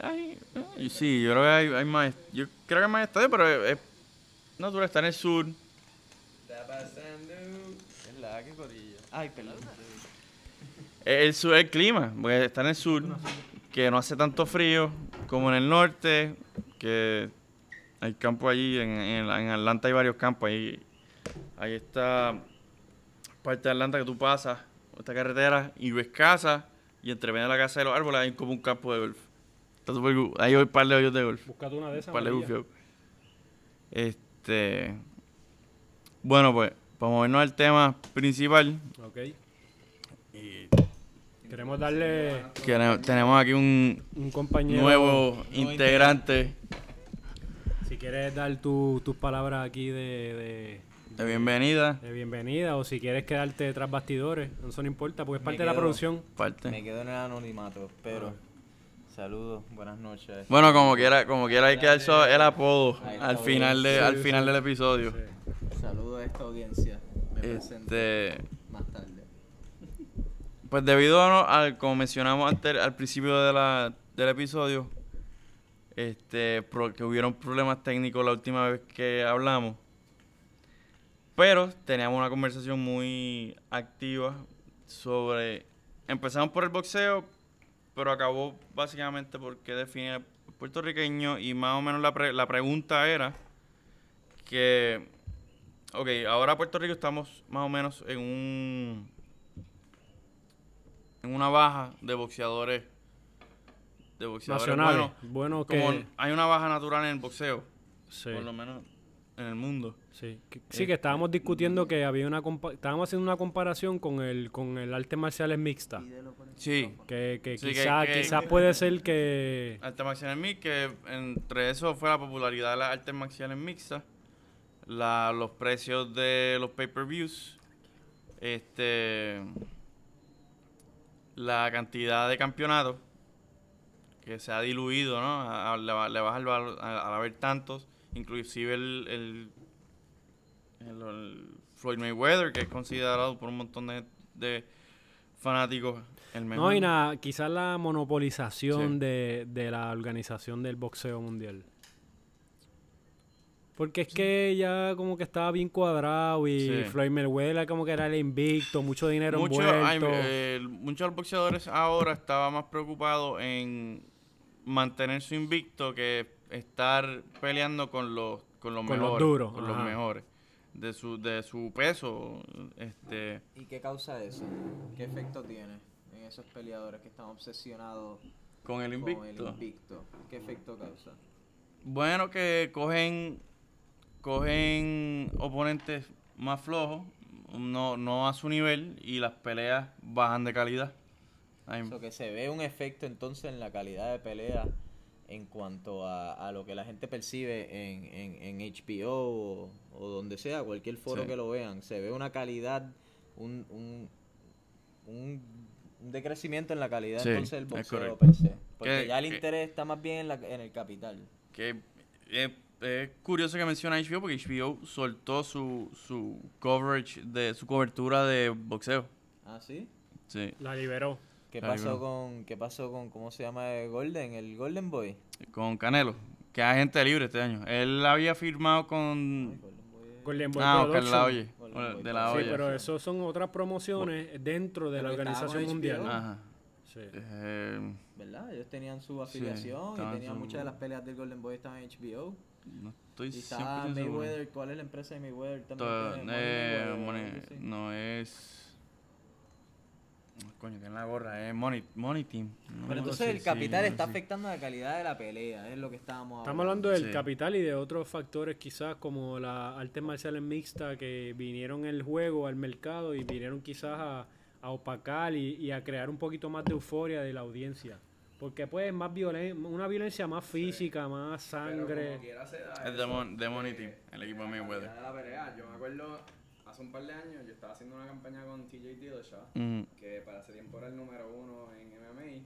ay, ay, sí, yo creo que hay, hay más, yo creo que hay más estadios, pero es, es natural, está en el sur. Está pasando. Es la que corillo. Ay, perdón. El sur, el clima, porque está en el sur, que no hace tanto frío como en el norte, que hay campo allí, en, en, en Atlanta hay varios campos, ahí, ahí está parte de Atlanta que tú pasas, esta carretera, y ves casa, y entre medio de la casa de los árboles hay como un campo de golf. Está súper gu- ahí hay un par de hoyos de golf. Búscate una de esas. Un par de María. bufios. Este, bueno pues, para movernos al tema principal, Ok. Queremos darle que tenemos aquí un, un compañero. nuevo integrante Si quieres dar tu- tus palabras aquí de, de bienvenida. de, bienvenida o si quieres quedarte tras bastidores, eso no importa porque es Me parte de la producción. Me Parte. quedo en el anonimato, pero saludos, buenas noches. Bueno, como quiera, como quiera hay que dar el apodo al final de, Sí, al sí. final del episodio. Saludos a esta audiencia. Me presento Este, más tarde. Pues debido a, a- como mencionamos antes al principio de la, del episodio, este, pro- que hubieron problemas técnicos la última vez que hablamos. Pero teníamos una conversación muy activa sobre. Empezamos por el boxeo, pero acabó básicamente porque define puertorriqueño y más o menos la, pre- la pregunta era que. Ok, ahora Puerto Rico estamos más o menos en un. En una baja de boxeadores. De boxeadores Nacionales. buenos. Bueno, que. Hay una baja natural en el boxeo, sí, por lo menos en el mundo. sí. Que- sí, que estábamos discutiendo que había una. Estábamos haciendo una comparación con el, con el arte marciales mixta. Sí, Que, que Sí, quizá- que- quizás puede ser que. Arte marciales mixtas, que entre eso fue la popularidad de las artes marciales mixtas, la, los precios de los pay-per-views, este, la cantidad de campeonatos que se ha diluido, ¿no? A- a- le, ba- le baja el valor a- al haber tantos, inclusive el, el, el- el Floyd Mayweather, que es considerado por un montón de, de fanáticos el mejor. No, y nada, quizás la monopolización Sí. de, de la organización del boxeo mundial. Porque es que ya como que estaba bien cuadrado y Sí. Floyd Mayweather como que era el invicto, mucho dinero Mucho- hay- eh, muchos de los boxeadores ahora estaban más preocupados en mantener su invicto que estar peleando con los con los Con los duros, con los mejores de su de su peso, este ¿Y qué causa eso? ¿Qué efecto tiene en esos peleadores que están obsesionados con el con el invicto? ¿Qué efecto causa? Bueno, que cogen cogen oponentes más flojos, no no a su nivel y las peleas bajan de calidad. Hay- Eso que se ve un efecto entonces en la calidad de pelea en cuanto a, a lo que la gente percibe en, en, en HBO o, o donde sea, cualquier foro Sí. que lo vean. Se ve una calidad un, un, un, decrecimiento en la calidad Sí, entonces del boxeo per se. Porque Que- ya el que- interés está más bien en, la- en el capital. Que eh, es curioso que menciona HBO porque HBO soltó su, su coverage de su cobertura de boxeo. Ah, ¿sí? Sí, La liberó. ¿Qué pasó con, qué pasó con, cómo se llama el Golden, el Golden Boy? con Canelo, que es agente libre este año. Él había firmado con Golden Boy. Golden Boy Ah, Oscar. La Golden Boy de la Sí, olla. pero eso son otras promociones dentro de la Pero organización mundial. Ajá. Sí. Eh, ¿Verdad? Ellos tenían su afiliación y tenían su- muchas de las peleas del Golden Boy estaban en HBO. No estoy Y estaba 100% seguro. Mayweather, ¿cuál es la empresa de Mayweather? También Money eh, Mayweather, no es. Coño, tiene la gorra, es Money, money Team. No, Pero entonces sí, el sí, capital está sé. afectando la calidad de la pelea, es lo que estábamos Estamos hablando del Sí. capital y de otros factores quizás como las artes marciales mixtas que vinieron el juego al mercado y vinieron quizás a, a opacar y, y a crear un poquito más de euforia de la audiencia. Porque pues más violen una violencia más física, más Pero sangre. como quiera se da Es eso, de Mon- de Money eh, Team, el equipo de Mayweather. la pelea. Yo me acuerdo hace un par de años, yo estaba haciendo una campaña con TJ Dillashaw, Mm, que para ese tiempo era el número uno en MMA.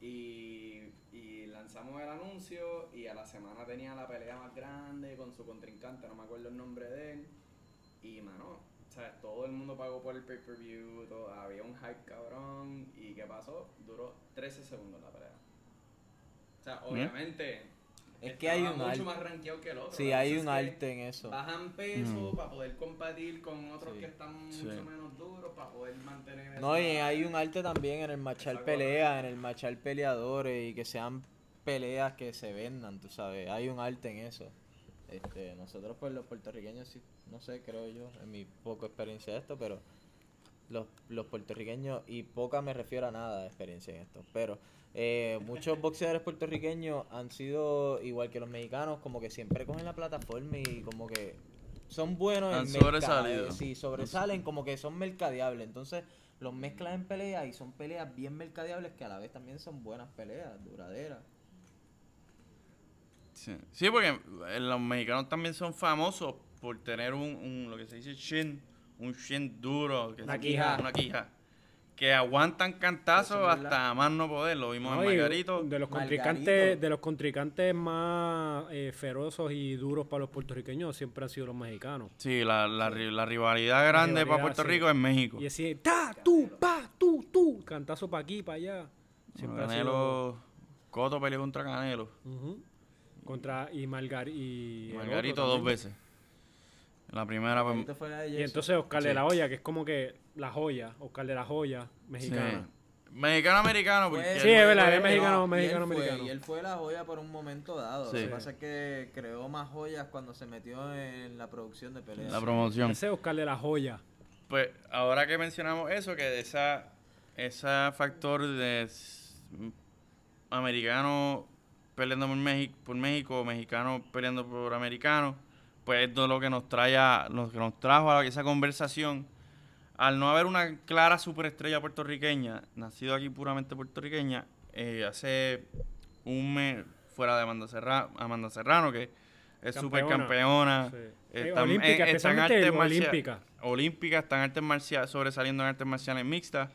Y, y lanzamos el anuncio y a la semana tenía la pelea más grande con su contrincante, no me acuerdo el nombre de él. Y mano, ¿sabes? todo el mundo pagó por el pay-per-view, había un hype cabrón. ¿Y qué pasó? Duró 13 segundos la pelea. O sea, obviamente. Es que hay un mucho al- más rankeado que el otro. Sí, hay un arte en eso. Bajan peso Mm. para poder competir con otros Sí. que están Sí. mucho menos duros, para poder mantener No, y hay un arte también en el machar peleas, en el machar peleadores y que sean peleas que se vendan, tú sabes. Hay un arte en eso. Este, nosotros pues los puertorriqueños, sí, no sé, creo yo, en mi poca experiencia de esto, pero los, los puertorriqueños, y poca me refiero a nada de experiencia en esto, pero eh, muchos boxeadores puertorriqueños han sido, igual que los mexicanos, como que siempre cogen la plataforma y como que son buenos Han en sobresalido. Sí, sobresalen como que son mercadeables. Entonces los mezclan en peleas y son peleas bien mercadeables que a la vez también son buenas peleas, duraderas. Sí. Sí, porque eh, los mexicanos también son famosos por tener un, un- lo que se dice shin, un shin duro, que Una quija. una quija, que aguantan cantazos es hasta más no poder, lo vimos No, en Margarito. de los Margarito. contrincantes, de los contrincantes más eh, feroces y duros para los puertorriqueños siempre han sido los mexicanos. Sí, la, la, ri- la rivalidad grande rivalidad, para Puerto sí. Rico es México. Y así, ta, tú, pa, tú, tú, cantazo para aquí, para allá. Siempre ha sido- Canelo, Coto peleó contra Canelo. Ujú. Contra y Margar y Margarito otro dos veces. La primera, Ahorita fue la Y entonces Oscar Sí. de la Hoya, que es como que la joya, Oscar de la Joya mexicana. sí. Mexicano-americano, Fue- porque Sí, es verdad, es mexicano, no, y él mexicano, fue- americano. Y él fue la joya por un momento dado. Sí. Lo que pasa es que creó más joyas cuando se metió en la producción de peleas. la promoción. Ese es Oscar de la Joya. Pues ahora que mencionamos eso, que esa, ese factor de americano peleando por México, por México, mexicano peleando por americano, pues es lo que nos trae a, lo que nos trajo a esa conversación. Al no haber una clara superestrella puertorriqueña, nacido aquí puramente puertorriqueña, eh, hace un mes fuera de Amanda, Serra- Amanda Serrano, que es Campeona. supercampeona, Sí. está- Eh, olímpica, está artes olímpica. olímpica, está en artes marciales, sobresaliendo en artes marciales mixtas.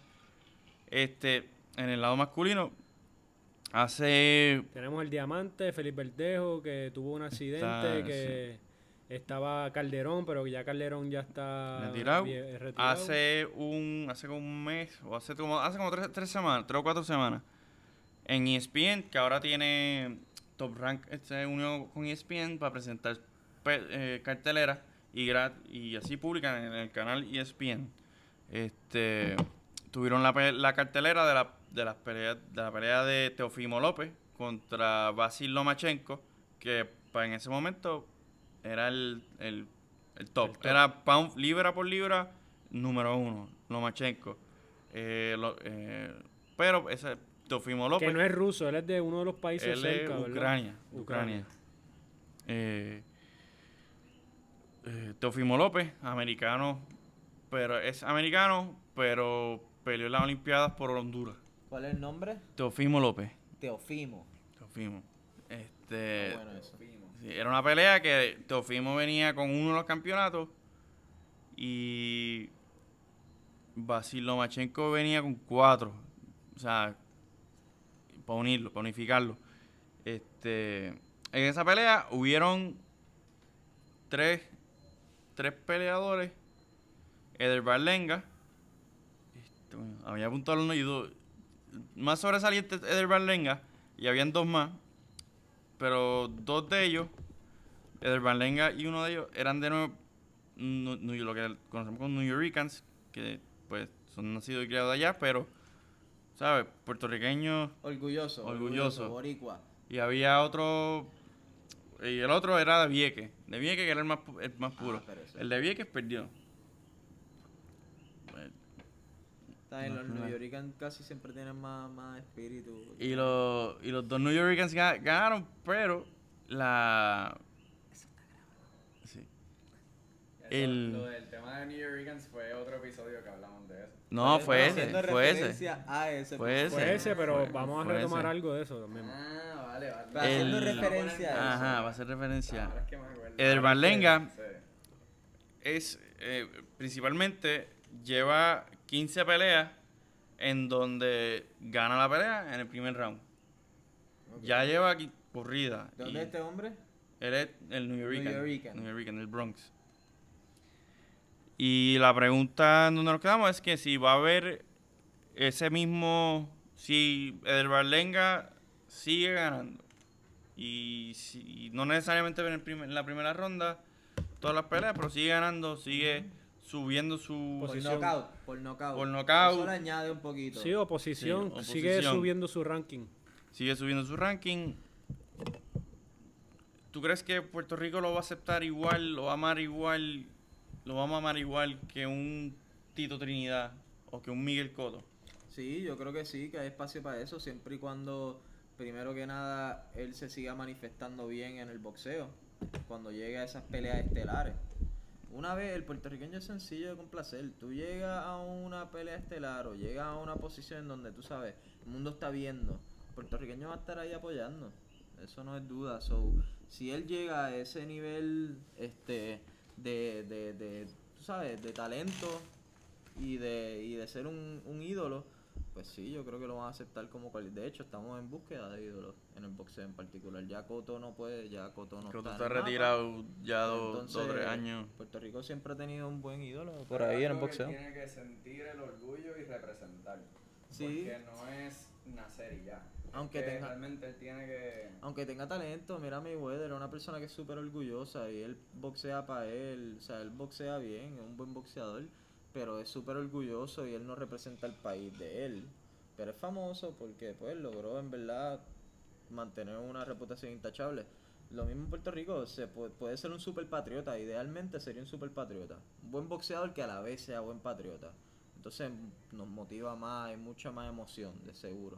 Este, en el lado masculino, hace Tenemos el diamante, Felipe Verdejo, que tuvo un accidente, Está, que estaba Calderón, pero ya Calderón ya está retirado. Hace un, hace como un mes, o hace como, hace como tres, tres semanas, tres o cuatro semanas, en ESPN, que ahora tiene Top Rank, eh, se unió con ESPN para presentar eh, cartelera y, y así publican en el canal ESPN. Este, tuvieron la, la cartelera de la, de, las peleas, de la pelea de Teofimo López contra Basil Lomachenko, que en ese momento era el, el, el top. El top. Era pound, libra por libra número uno, Lomachenko. Eh, lo- eh, pero ese Teofimo López... que no es ruso, él es de uno de los países Él cerca, es ¿verdad? Ucrania. Ucrania. Eh, Teofimo López, americano, pero es americano, pero peleó en las Olimpiadas por Honduras. ¿Cuál es el nombre? Teofimo López. Teofimo. Teofimo. Este, Ah, bueno eso. sí, era una pelea que Teofimo venía con uno de los campeonatos y Basil Lomachenko venía con cuatro. O sea, para unirlo, para unificarlo. Este, en esa pelea hubieron tres, tres peleadores. Eder Barlenga. Este, bueno, había apuntado uno y dos. Más sobresalientes Eder Barlenga. Y habían dos más. Pero dos de ellos, Eder Barlenga y uno de ellos, eran de nuevo nu- nu- lo que conocemos como New Yorkers, que pues son nacidos y criados allá, pero, ¿sabes? Puertorriqueños. Orgulloso. Orgulloso. Boricua. Y había otro. Y el otro era de Vieques. De Vieques, que era el más, el más puro. Ah, eso- El de Vieques perdió. Eh, Está bien, los. New Yorkers casi siempre tienen más, más espíritu. Y, los y los dos New Yorkers ga- ganaron, pero la. Sí. Eso, El- Lo del tema de New Yorkers fue otro episodio que hablamos de eso. No, fue ese. Fue ese. referencia a ese. Fue pues. Fue ese, pero fue- vamos a retomar ese. algo de eso también. Ah, vale, vale. Pero haciendo El- referencia a eso. Ajá, va a ser referencia. Ahora es que me acuerdo. Ahora Barlenga. sí. es eh, principalmente lleva 15 peleas en donde gana la pelea en el primer round. Ya lleva aquí corrida. ¿De y dónde es este hombre? Él es el New Yorker. Yorker. New Yorker, el Bronx. Y la pregunta en donde nos quedamos es que si va a haber ese mismo, si Eder Barlenga sigue ganando y si no necesariamente en, el prim- en la primera ronda todas las peleas, pero sigue ganando, sigue subiendo su Por Posición. knockout. Por knockout. Por knockout. Eso le añade un poquito. Sí, oposición, Sí, sigue oposición. subiendo su ranking. sigue subiendo su ranking. ¿Tú crees que Puerto Rico lo va a aceptar igual, lo va a amar igual, lo va a amar igual que un Tito Trinidad o que un Miguel Cotto? Sí, yo creo que sí, que hay espacio para eso, siempre y cuando, primero que nada, él se siga manifestando bien en el boxeo, cuando llegue a esas peleas estelares. Una vez, el puertorriqueño es sencillo de complacer. Tú llegas a una pelea estelar o llegas a una posición donde tú sabes, el mundo está viendo, el puertorriqueño va a estar ahí apoyando. Eso no es duda. So, si él llega a ese nivel este, de, de, de, tú sabes, de talento y de, y de ser un, un ídolo, pues sí, yo creo que lo van a aceptar como cual. De hecho, estamos en búsqueda de ídolos en el boxeo en particular. Ya Coto no puede, ya Coto no Cotto está, está retirado ya dos, o tres años. Puerto Rico siempre ha tenido un buen ídolo por Pero ahí en el algo que boxeo. Tiene que sentir el orgullo y representar. Sí. Porque no es nacer y ya. Aunque que tenga- Realmente él tiene que. Aunque tenga talento, mira Mayweather, era una persona que es súper orgullosa y él boxea para él, o sea, él boxea bien, es un buen boxeador, pero es súper orgulloso y él no representa el país de él. Pero es famoso porque pues logró en verdad mantener una reputación intachable. Lo mismo en Puerto Rico, se puede, puede ser un super patriota, idealmente sería un super patriota. Un buen boxeador que a la vez sea buen patriota. Entonces nos motiva más, hay mucha más emoción, de seguro.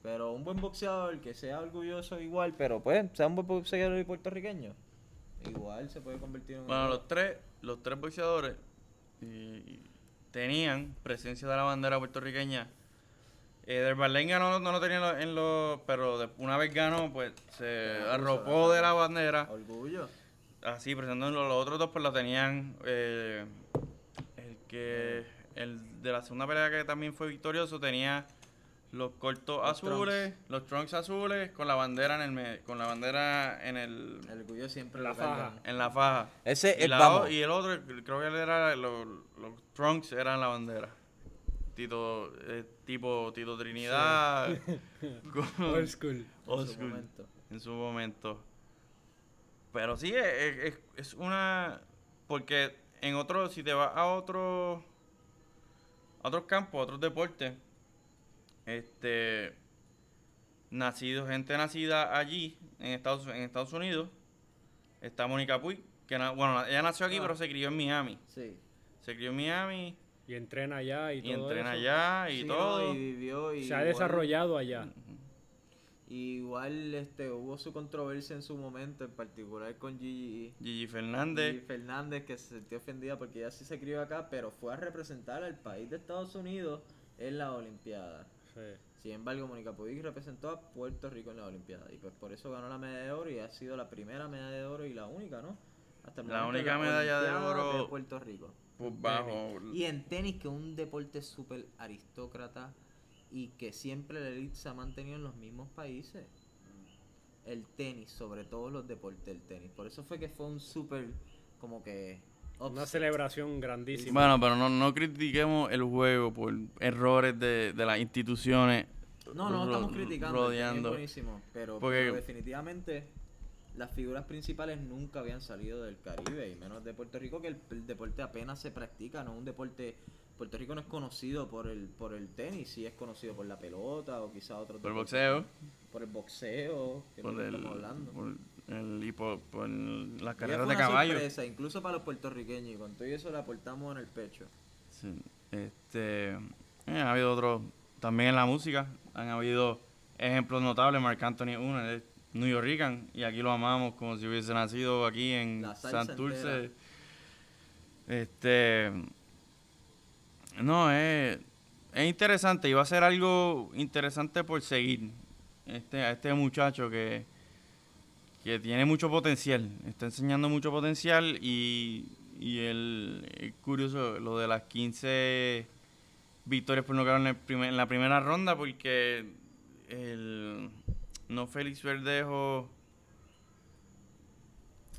Pero un buen boxeador que sea orgulloso igual, pero pues sea un buen boxeador puertorriqueño, igual se puede convertir en un Bueno, los tres, los tres boxeadores y- tenían presencia de la bandera puertorriqueña. Eh, del Barlenga no, no lo tenía en los, pero de- una vez ganó, pues se arropó de la bandera. Orgullo. Así, presentando los otros dos, pues la tenían. eh, el que. El de la segunda pelea que también fue victorioso tenía los cortos Los azules, los trunks azules, con la bandera en el me- con la bandera en el El orgullo siempre La faja. en la faja. Ese y, es, la y el otro, creo que él era los, los trunks eran la bandera. Tito, eh, tipo Tito Trinidad. con- Old school. old en su school momento. en su momento. Pero sí, es, es- es una... Porque en otro, si te vas a otro... A otros campos, a otros deportes, este... Nacido, gente nacida allí, en Estados, en Estados Unidos, está Mónica Puig, que na- bueno, ella nació aquí, Ah. pero se crió en Miami. Sí. Se crió en Miami Y entrena allá y, y, todo entrena eso. allá y Sí, todo. y vivió y Se ha desarrollado allá. y igual este hubo su controversia en su momento, en particular con Gigi, Gigi Fernández. Gigi Fernández, que se sintió ofendida porque ella sí se crió acá, pero fue a representar al país de Estados Unidos en la Olimpiada. Sí. Sin embargo, Mónica Puig representó a Puerto Rico en la Olimpiada y pues por eso ganó la medalla de oro y ha sido la primera medalla de oro y la única, ¿no? Hasta el La momento, única medalla de oro, de Puerto Rico. Pues bajo. tenis. Y en tenis, que es un deporte bajo. Y en tenis, y en tenis, que es un deporte súper aristócrata y que siempre la elite se ha mantenido en los mismos países. El tenis, sobre todo los deportes del tenis. Por eso fue que fue un súper, como que... Una celebración grandísima. Bueno, pero no, no critiquemos el juego por errores de, de las instituciones. No, no, ro- estamos criticando. es buenísimo, pero, Porque- pero definitivamente las figuras principales nunca habían salido del Caribe y menos de Puerto Rico, que el, el deporte apenas se practica, no es un deporte. Puerto Rico no es conocido por el por el tenis, sí es conocido por la pelota o quizá otro Por el boxeo. por el boxeo, que Por el, estamos hablando. por el, y por, por las carreras de caballo. sorpresa, incluso para los puertorriqueños, y con todo eso le aportamos en el pecho. Sí, este, eh, ha habido otros, también en la música, han habido ejemplos notables. Marc Anthony uno, él es New Yorkican y aquí lo amamos como si hubiese nacido aquí en Santurce. Este, no, es, es interesante y va a ser algo interesante por seguir. Este, a este muchacho que, que tiene mucho potencial, está enseñando mucho potencial y, y el, curioso lo de las 15 victorias por nocaut en, primer- en la primera ronda porque el no Félix Verdejo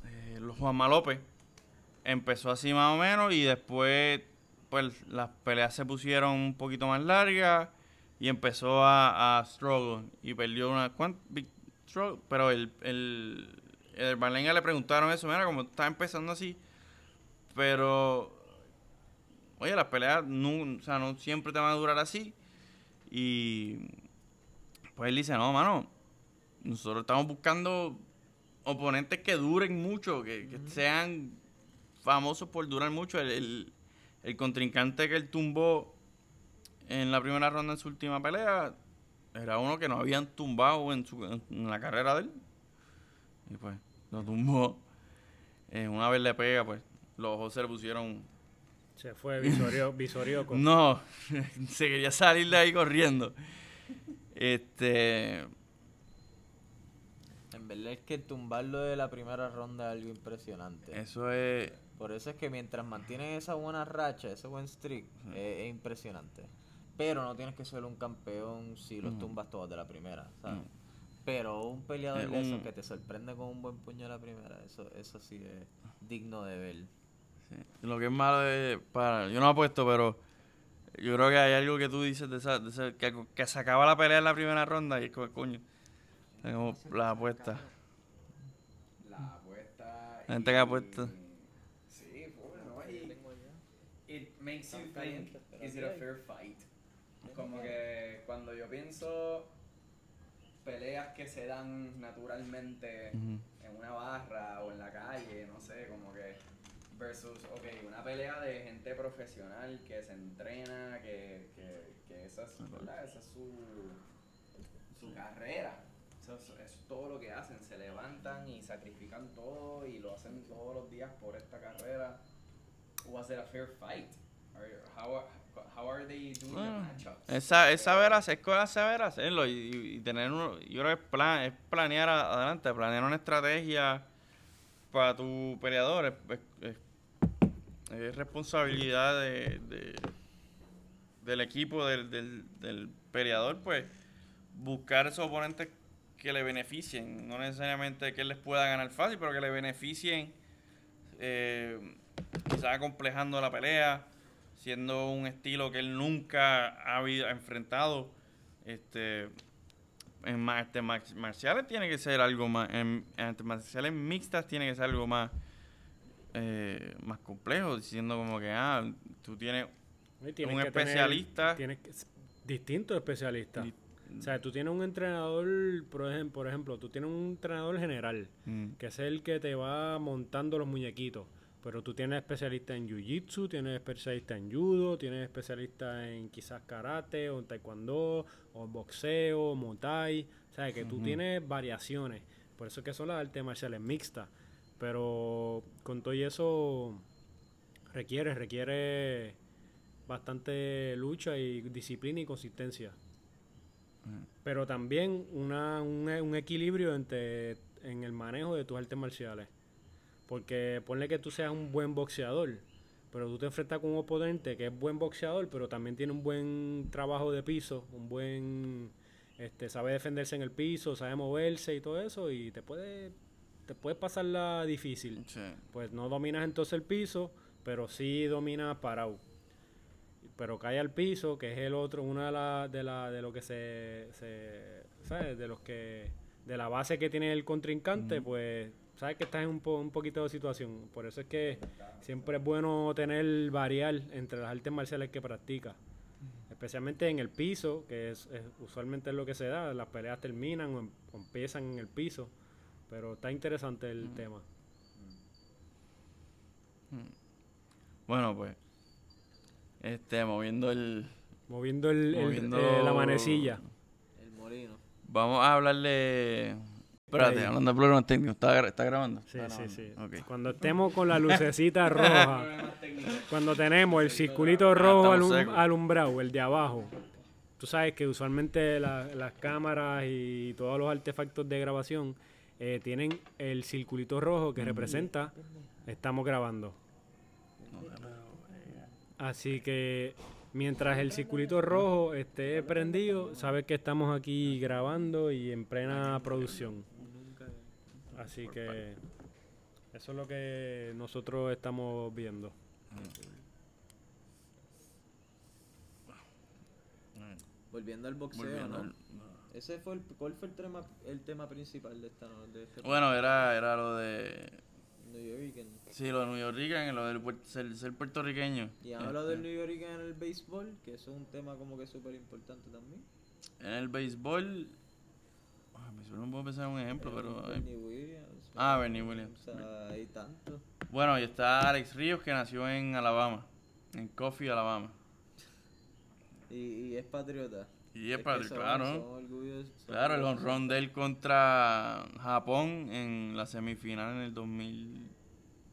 eh, Juanma López empezó así más o menos y después pues las peleas se pusieron un poquito más largas y empezó a, a struggle y perdió una ¿cuán- pero el el el Berlenga le preguntaron eso mira como está empezando así pero oye las peleas no, o sea, no siempre te van a durar así y pues él dice no mano nosotros estamos buscando oponentes que duren mucho que, que sean famosos por durar mucho. El, el- el contrincante que él tumbó en la primera ronda en su última pelea era uno que no habían tumbado en, su, en la carrera de él. Y pues lo tumbó. Eh, una vez le pega, pues los ojos se le pusieron. Se fue Visorio, Visorioco. No, se quería salir de ahí corriendo. Este. En verdad es que tumbarlo de la primera ronda es algo impresionante. Eso es. Por eso es que mientras mantienes esa buena racha, ese buen streak, es, es impresionante. Pero no tienes que ser un campeón si los Mm. tumbas todos de la primera, ¿sabes? Mm. Pero un peleador Eh, de esos un- que te sorprende con un buen puño de la primera, eso, eso sí es digno de ver. Sí. Lo que es malo es para. Yo no apuesto, pero yo creo que hay algo que tú dices de esa, de esa- que, que se acaba la pelea en la primera ronda y es como, coño. Tenemos la apuesta. La apuesta. La gente que y- apuesta. Sí, full, ¿no? Y it makes you think, is it a fair fight? Como que cuando yo pienso peleas que se dan naturalmente Ujú. en una barra o en la calle, no sé, como que versus, ok, una pelea de gente profesional que se entrena, que, que, que esa, es, ¿verdad? esa es su, su carrera. Eso es, es todo lo que hacen, se levantan y sacrifican todo y lo hacen todos los días por esta carrera. Was it a fair fight? Are- how, how are they doing the Bueno, matchups? Esa, es saber hacer cosas, saber hacerlo y, tener uno, yo creo que es, plan, es planear adelante, planear una estrategia para tu peleador, es, es- es- es responsabilidad de, de- del equipo, del, del, del peleador, pues buscar esos oponentes que le beneficien, no necesariamente que él les pueda ganar fácil, pero que le beneficien, eh, quizás acomplejando la pelea, siendo un estilo que él nunca ha habido, ha enfrentado. Este, en artes mar- marciales tiene que ser algo más, en, artes marciales mixtas tiene que ser algo más, eh, más complejo, diciendo como que, ah, tú tienes un que tener- especialista. tienes distintos especialistas. Di- O sea, tú tienes un entrenador, por ejemplo, por ejemplo, tú tienes un entrenador general, Mm, que es el que te va montando los muñequitos. Pero tú tienes especialista en jiu-jitsu, tienes especialista en judo, tienes especialista en quizás karate, o en taekwondo, o en boxeo, muay thai. O sea, que tú Ujú. tienes variaciones. Por eso es que son las artes marciales mixtas. Pero con todo y eso requiere, requiere bastante lucha y disciplina y consistencia. Pero también una, un, un equilibrio entre, en el manejo de tus artes marciales. Porque ponle que tú seas un buen boxeador, pero tú te enfrentas con un oponente que es buen boxeador, pero también tiene un buen trabajo de piso, un buen este sabe defenderse en el piso, sabe moverse y todo eso y te puede te puede pasar la difícil. Sí. Pues no dominas entonces el piso, pero sí dominas parado. Pero cae al piso, que es el otro, una de la, de la, de lo que se, se ¿sabes? De los que, de la base que tiene el contrincante, pues, sabes que estás en un, po- un poquito de situación. Por eso es que siempre es bueno tener variar entre las artes marciales que practica. Especialmente en el piso, que es, es- usualmente es lo que se da, las peleas terminan o, em- o empiezan en el piso. Pero está interesante el tema. Bueno, pues. Este, moviendo el. Moviendo, el, el- Moviendo- eh, la manecilla. El molino. Vamos a hablarle. Espérate, hablando de problemas técnicos. ¿Está, está grabando? Sí, Está sí, sí. Cuando estemos con la lucecita roja, cuando tenemos el circulito rojo alum- alumbrado, el de abajo, tú sabes que usualmente la- las cámaras y todos los artefactos de grabación eh, tienen el circulito rojo que representa estamos grabando. Así que mientras el circulito rojo esté prendido, sabes que estamos aquí grabando y en plena producción. Así que eso es lo que nosotros estamos viendo. Volviendo al boxeo, Volviendo ¿no? al- Ese fue el, ¿Cuál fue el tema, el tema principal de esta no- de este Bueno, era, era lo de. New York? Sí, lo de New York, lo del ser, ser puertorriqueño. Y han hablado del Este, New York en el béisbol, que eso es un tema como que súper importante también. En el béisbol. No puedo pensar en un ejemplo, pero. Bernie Williams. Ah, Bernie Williams. O sea, hay tanto. Bueno, y está Alex Ríos, que nació en Alabama. En Coffee, Alabama. Y, y es patriota. Y es padre, son- claro. son orgullosos- son Claro, el honrón de él contra Japón en la semifinal en el 2000,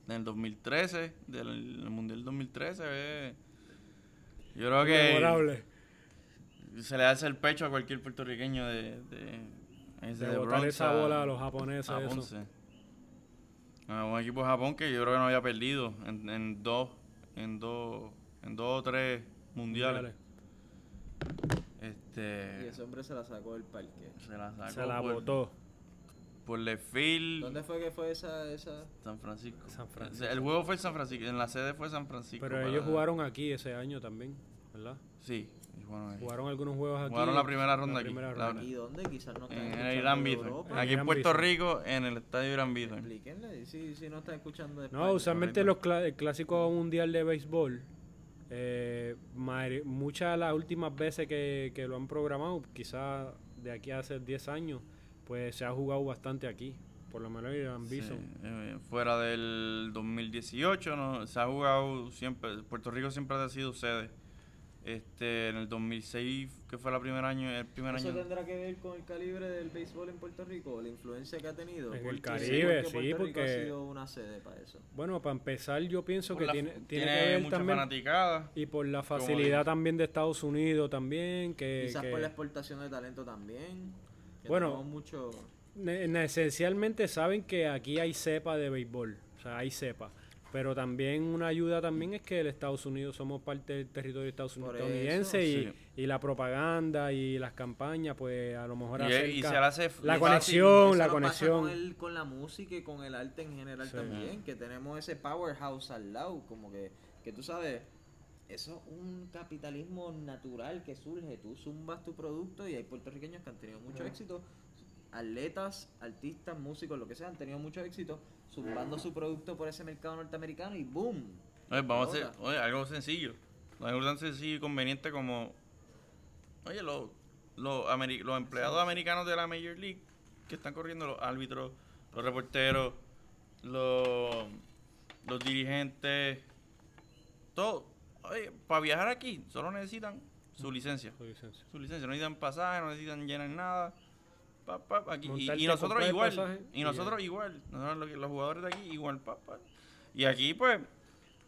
en el 2013, del el Mundial 2013. eh. Yo creo que Memorable. se le hace el pecho a cualquier puertorriqueño de, de, ese De de botar Bronx esa a- bola a los japoneses. a eso. Ponce. A un equipo de Japón que yo creo que no había perdido en, en dos, en dos, en dos o tres mundiales. Y Este, ese hombre se la sacó del parque. se la sacó Se la por, botó. por left field. ¿Dónde fue que fue esa, esa? San Francisco. San Francisco. El juego fue en San Francisco, en la sede fue San Francisco. Pero ellos jugaron aquí ese año también, ¿verdad? Sí, jugaron algunos juegos aquí. Jugaron la primera ronda aquí, primera la- ronda. ¿Y dónde? Quizás no están En el Irán. Europa. Aquí en Puerto. Rico, en el estadio Irán Bithorn. Explíquenle, si, si no están escuchando de No, España. usualmente los cla- el clásico mundial de béisbol, eh, muchas de las últimas veces que, que lo han programado, quizás de aquí a hace 10 años, pues se ha jugado bastante aquí. Por lo menos Irán Sí, Bison. eh, fuera del 2018, ¿no? se ha jugado siempre. Puerto Rico siempre ha sido sede. Este, en el 2006, que fue el primer año, el primer ¿Eso año. tendrá que ver con el calibre del béisbol en Puerto Rico? ¿La influencia que ha tenido? En el Porque- Caribe, porque sí, Puerto Rico porque- ha sido una sede para eso. Bueno, para empezar, yo pienso Por que la- tiene, tiene, tiene que ver mucha también. fanaticada. Y por la facilidad también de Estados Unidos también, que... Quizás que- por la exportación de talento también. que Bueno, mucho... Esencialmente saben que aquí hay cepa de béisbol, o sea, hay cepa. Pero también una ayuda también es que el Estados Unidos somos parte del territorio Por estadounidense eso, y, sí. y la propaganda y las campañas, pues a lo mejor Y, acerca y se hace la conexión, la conexión. Con, el- con la música y con el arte en general Sí. también, que tenemos ese powerhouse al lado, como que, que tú sabes, eso es un capitalismo natural que surge, tú zumbas tu producto y hay puertorriqueños que han tenido mucho éxito, atletas, artistas, músicos, lo que sea, han tenido mucho éxito, zumbando su producto por ese mercado norteamericano y boom. Oye, vamos a hacer oye, algo sencillo. Algo tan sencillo y conveniente como. Oye, los, los, ameri- los empleados americanos de la Major League que están corriendo, los árbitros, los reporteros, los, los dirigentes, todo. Oye, para viajar aquí solo necesitan su licencia. Su licencia. Su licencia, no necesitan pasaje, no necesitan llenar nada. Pa, pa, aquí. Y- nosotros igual. pasaje Y y nosotros igual. Nosotros los, los jugadores de aquí igual. Pa, pa. Y aquí, pues.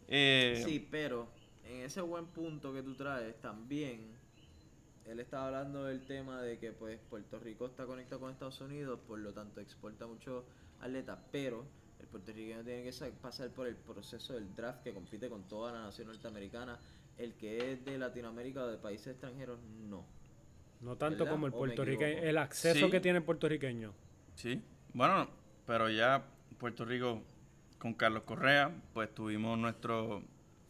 Eh, Sí, pero en ese buen punto que tú traes, también él estaba hablando del tema de que pues Puerto Rico está conectado con Estados Unidos, por lo tanto exporta muchos atletas, pero el puertorriqueño tiene que sa- pasar por el proceso del draft que compite con toda la nación norteamericana. El que es de Latinoamérica o de países extranjeros, no. No tanto ¿Verdad? como el ¿O me puertorriqueño, el acceso Sí. que tiene el puertorriqueño. Sí, bueno, pero ya Puerto Rico con Carlos Correa, pues tuvimos nuestro,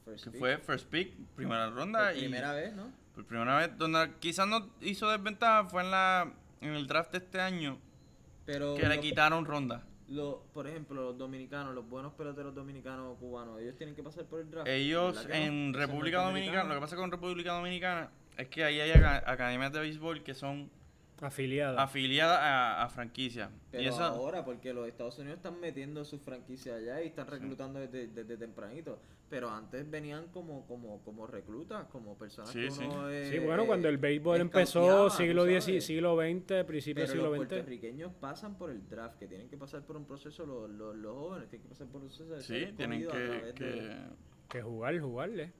First que pick. fue first pick, primera Por ronda. y primera vez, ¿no? Por primera vez, donde quizás no hizo desventaja fue en la en el draft de este año, Pero que le quitaron ronda. lo- por ejemplo, los dominicanos, los buenos peloteros dominicanos o cubanos, ellos tienen que pasar por el draft. Ellos en República. Dominicana, lo que pasa con República Dominicana es que ahí hay aca- academias de béisbol que son Afiliada. afiliadas a, a franquicias. Pero y eso, ahora, porque los Estados Unidos están metiendo sus franquicias allá y están reclutando desde, desde tempranito. Pero antes venían como, como, como reclutas, como personas Sí, que sí. uno eh, sí, bueno, cuando el béisbol empezó, siglo. X, siglo XX, principio del siglo los XX. puertorriqueños pasan por el draft, que tienen que pasar por un proceso, los, los, los jóvenes tienen que pasar por un proceso de ser sí, tienen que, través que- de- Que jugar, jugarle.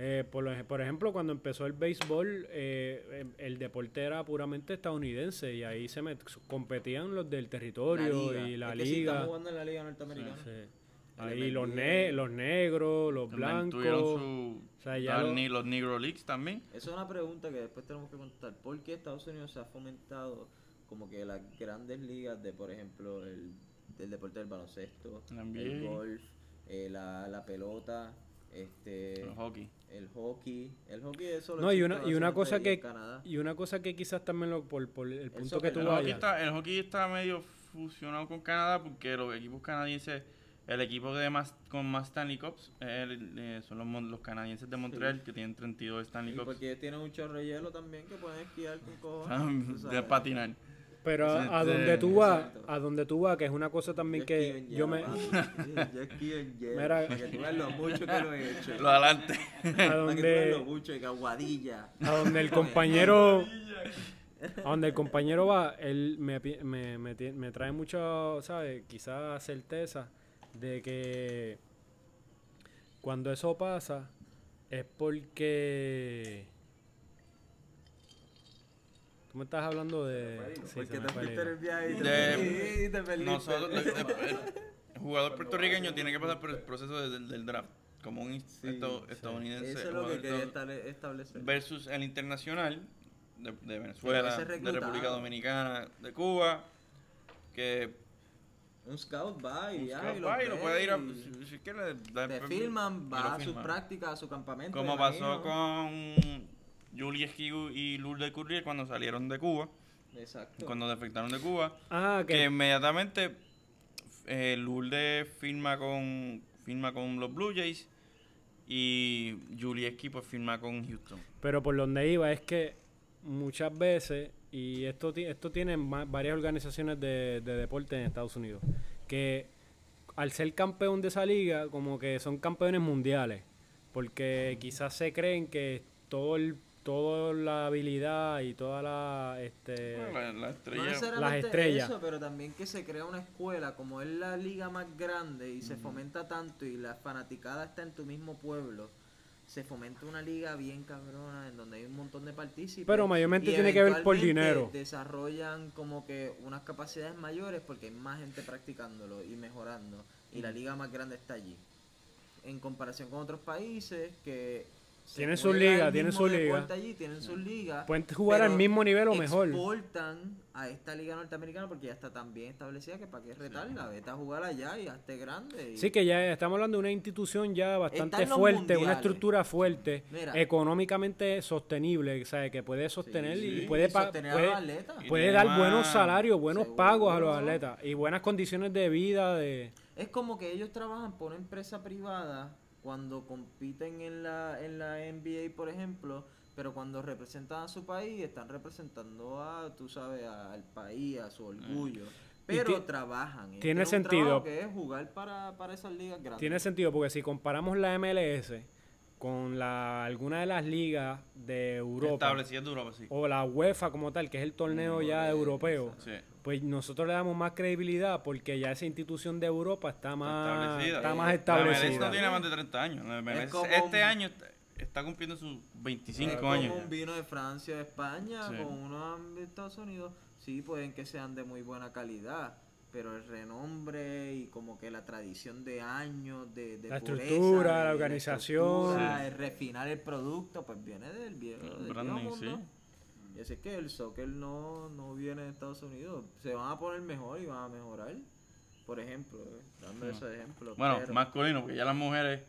Eh, por, lo- por ejemplo, cuando empezó el béisbol, eh, em- el deporte era puramente estadounidense y ahí se met- competían los del territorio y la Es que liga. jugando en la liga norteamericana. Sí. Ahí los, ne- los negros, los también blancos. tuvieron su, o sea, ya tal lo- ni- los Negro Leagues también. Esa es una pregunta que después tenemos que contestar. ¿Por qué Estados Unidos se ha fomentado como que las grandes ligas de, por ejemplo, el, el deporte del baloncesto, el golf, eh, la, la pelota, este, El hockey. El hockey? El hockey eso lo No, y una, y una cosa que en Canadá. y una cosa que quizás también lo, por, por el punto que tú El hockey, vayas. está, el hockey está medio fusionado con Canadá porque los equipos canadienses, el equipo de más, con más Stanley Cups eh, son los, mon- los canadienses de Montreal que tienen 32 Stanley Y Cups porque ellos tienen un chorro de hielo también que pueden esquiar con cojones. de patinar. Pero a, a sí. donde tú vas, Exacto. a donde tú vas, que es una cosa también que yo me papi. Yo esquío en hielo, Mira. para que tú veas lo mucho que lo he hecho. Lo adelante. a Para que tú veas donde lo mucho de que aguadilla. a donde el compañero a donde el compañero va, él me, pi- me, me, tie- me trae mucho, ¿sabes? Quizás certeza de que cuando eso pasa es porque tú me estás hablando de sí, Porque te fuiste el viaje y te, De- y te perdiste. Nosotros, el, jugador puertorriqueño tiene que pasar por el proceso de- del, del draft, como un esto- estadounidense. Eso es lo que quería establecer. versus el internacional de, de Venezuela, de. República Dominicana, de Cuba, que Un scout va y un ya, scout y va y lo puede ir a... Si, si quiere, da- Te filman, y va a sus prácticas, a su campamento. Como pasó con Julie Esquiu y Lourdes Currier cuando salieron de Cuba, Exacto. cuando defectaron de Cuba, Ah, que que inmediatamente eh, Lourdes firma con, firma con los Blue Jays y Julie Esquiu pues firma con Houston. Pero por donde iba es que muchas veces, y esto, esto tiene varias organizaciones de, de deporte en Estados Unidos, que al ser campeón de esa liga, como que son campeones mundiales, porque quizás se creen que todo el, toda la habilidad y toda la... Este, Bueno, la, la No estrella... necesariamente Las estrellas. eso, pero también que se crea una escuela, como es la liga más grande y se fomenta tanto y la fanaticada está en tu mismo pueblo, se fomenta una liga bien cabrona en donde hay un montón de partícipes. Pero mayormente y tiene que ver por dinero. Desarrollan como que unas capacidades mayores porque hay más gente practicándolo y mejorando y Mm. la liga más grande está allí. En comparación con otros países que Tienen su juega liga, el tienen mismo su liga. deporte allí, tienen sus ligas. Pueden jugar al mismo nivel o mejor. Exportan a esta liga norteamericana porque ya está tan bien establecida que para qué retarla, vete a jugar allá y hazte grande. y- Sí, que ya estamos hablando de una institución ya bastante fuerte, una estructura fuerte, Mira. económicamente sostenible, ¿sabes? Que puede sostener y sí. puede, pa- sostener a puede, los atletas. Y puede dar buenos salarios, buenos Seguro. pagos a los atletas y buenas condiciones de vida. de Es como que ellos trabajan por una empresa privada cuando compiten en la, en la NBA, por ejemplo, pero cuando representan a su país, están representando a, tú sabes, a- al país, a su orgullo. Pero trabajan. tiene es un sentido. que es jugar para, para esas ligas grandes. Tiene sentido porque si comparamos la MLS con la alguna de las ligas de Europa Establecido de Europa, sí. o la UEFA como tal, que es el torneo ya europeo, Sí. pues nosotros le damos más credibilidad porque ya esa institución de Europa está más establecida. está más La MLS establecida. no tiene más de 30 años. La MLS como este un- año está, está cumpliendo sus 25 Es como años. un vino de Francia, de España, Sí. con uno de Estados Unidos. Sí, pueden que sean de muy buena calidad, pero el renombre y como que la tradición de años de, de La pureza, estructura, de- la organización. estructura, el refinar el producto, pues viene del viejo, El del viejo branding, mundo. sí. Y así es que el soccer no, no viene de Estados Unidos. Se van a poner mejor y van a mejorar. Por ejemplo, eh, dando esos ejemplos. Bueno, pero- masculino, porque ya las mujeres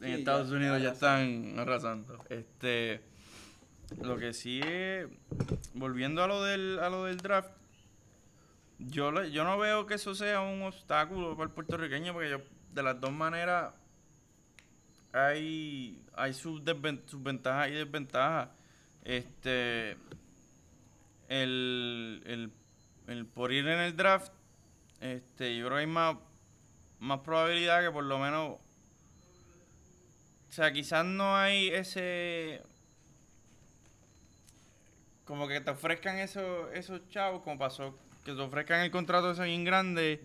en Sí, Estados ya- Unidos ya ya están arrasando. Este, lo que sí es, volviendo a lo del, a lo del draft, yo, le- yo no veo que eso sea un obstáculo para el puertorriqueño, porque yo, de las dos maneras, hay, hay sus, sus ventajas y desventajas. Este, el, el, el por ir en el draft, este, yo creo que hay más, más probabilidad que por lo menos. O sea, quizás no hay ese. Como que te ofrezcan esos, esos chavos, como pasó, que te ofrezcan el contrato ese bien grande.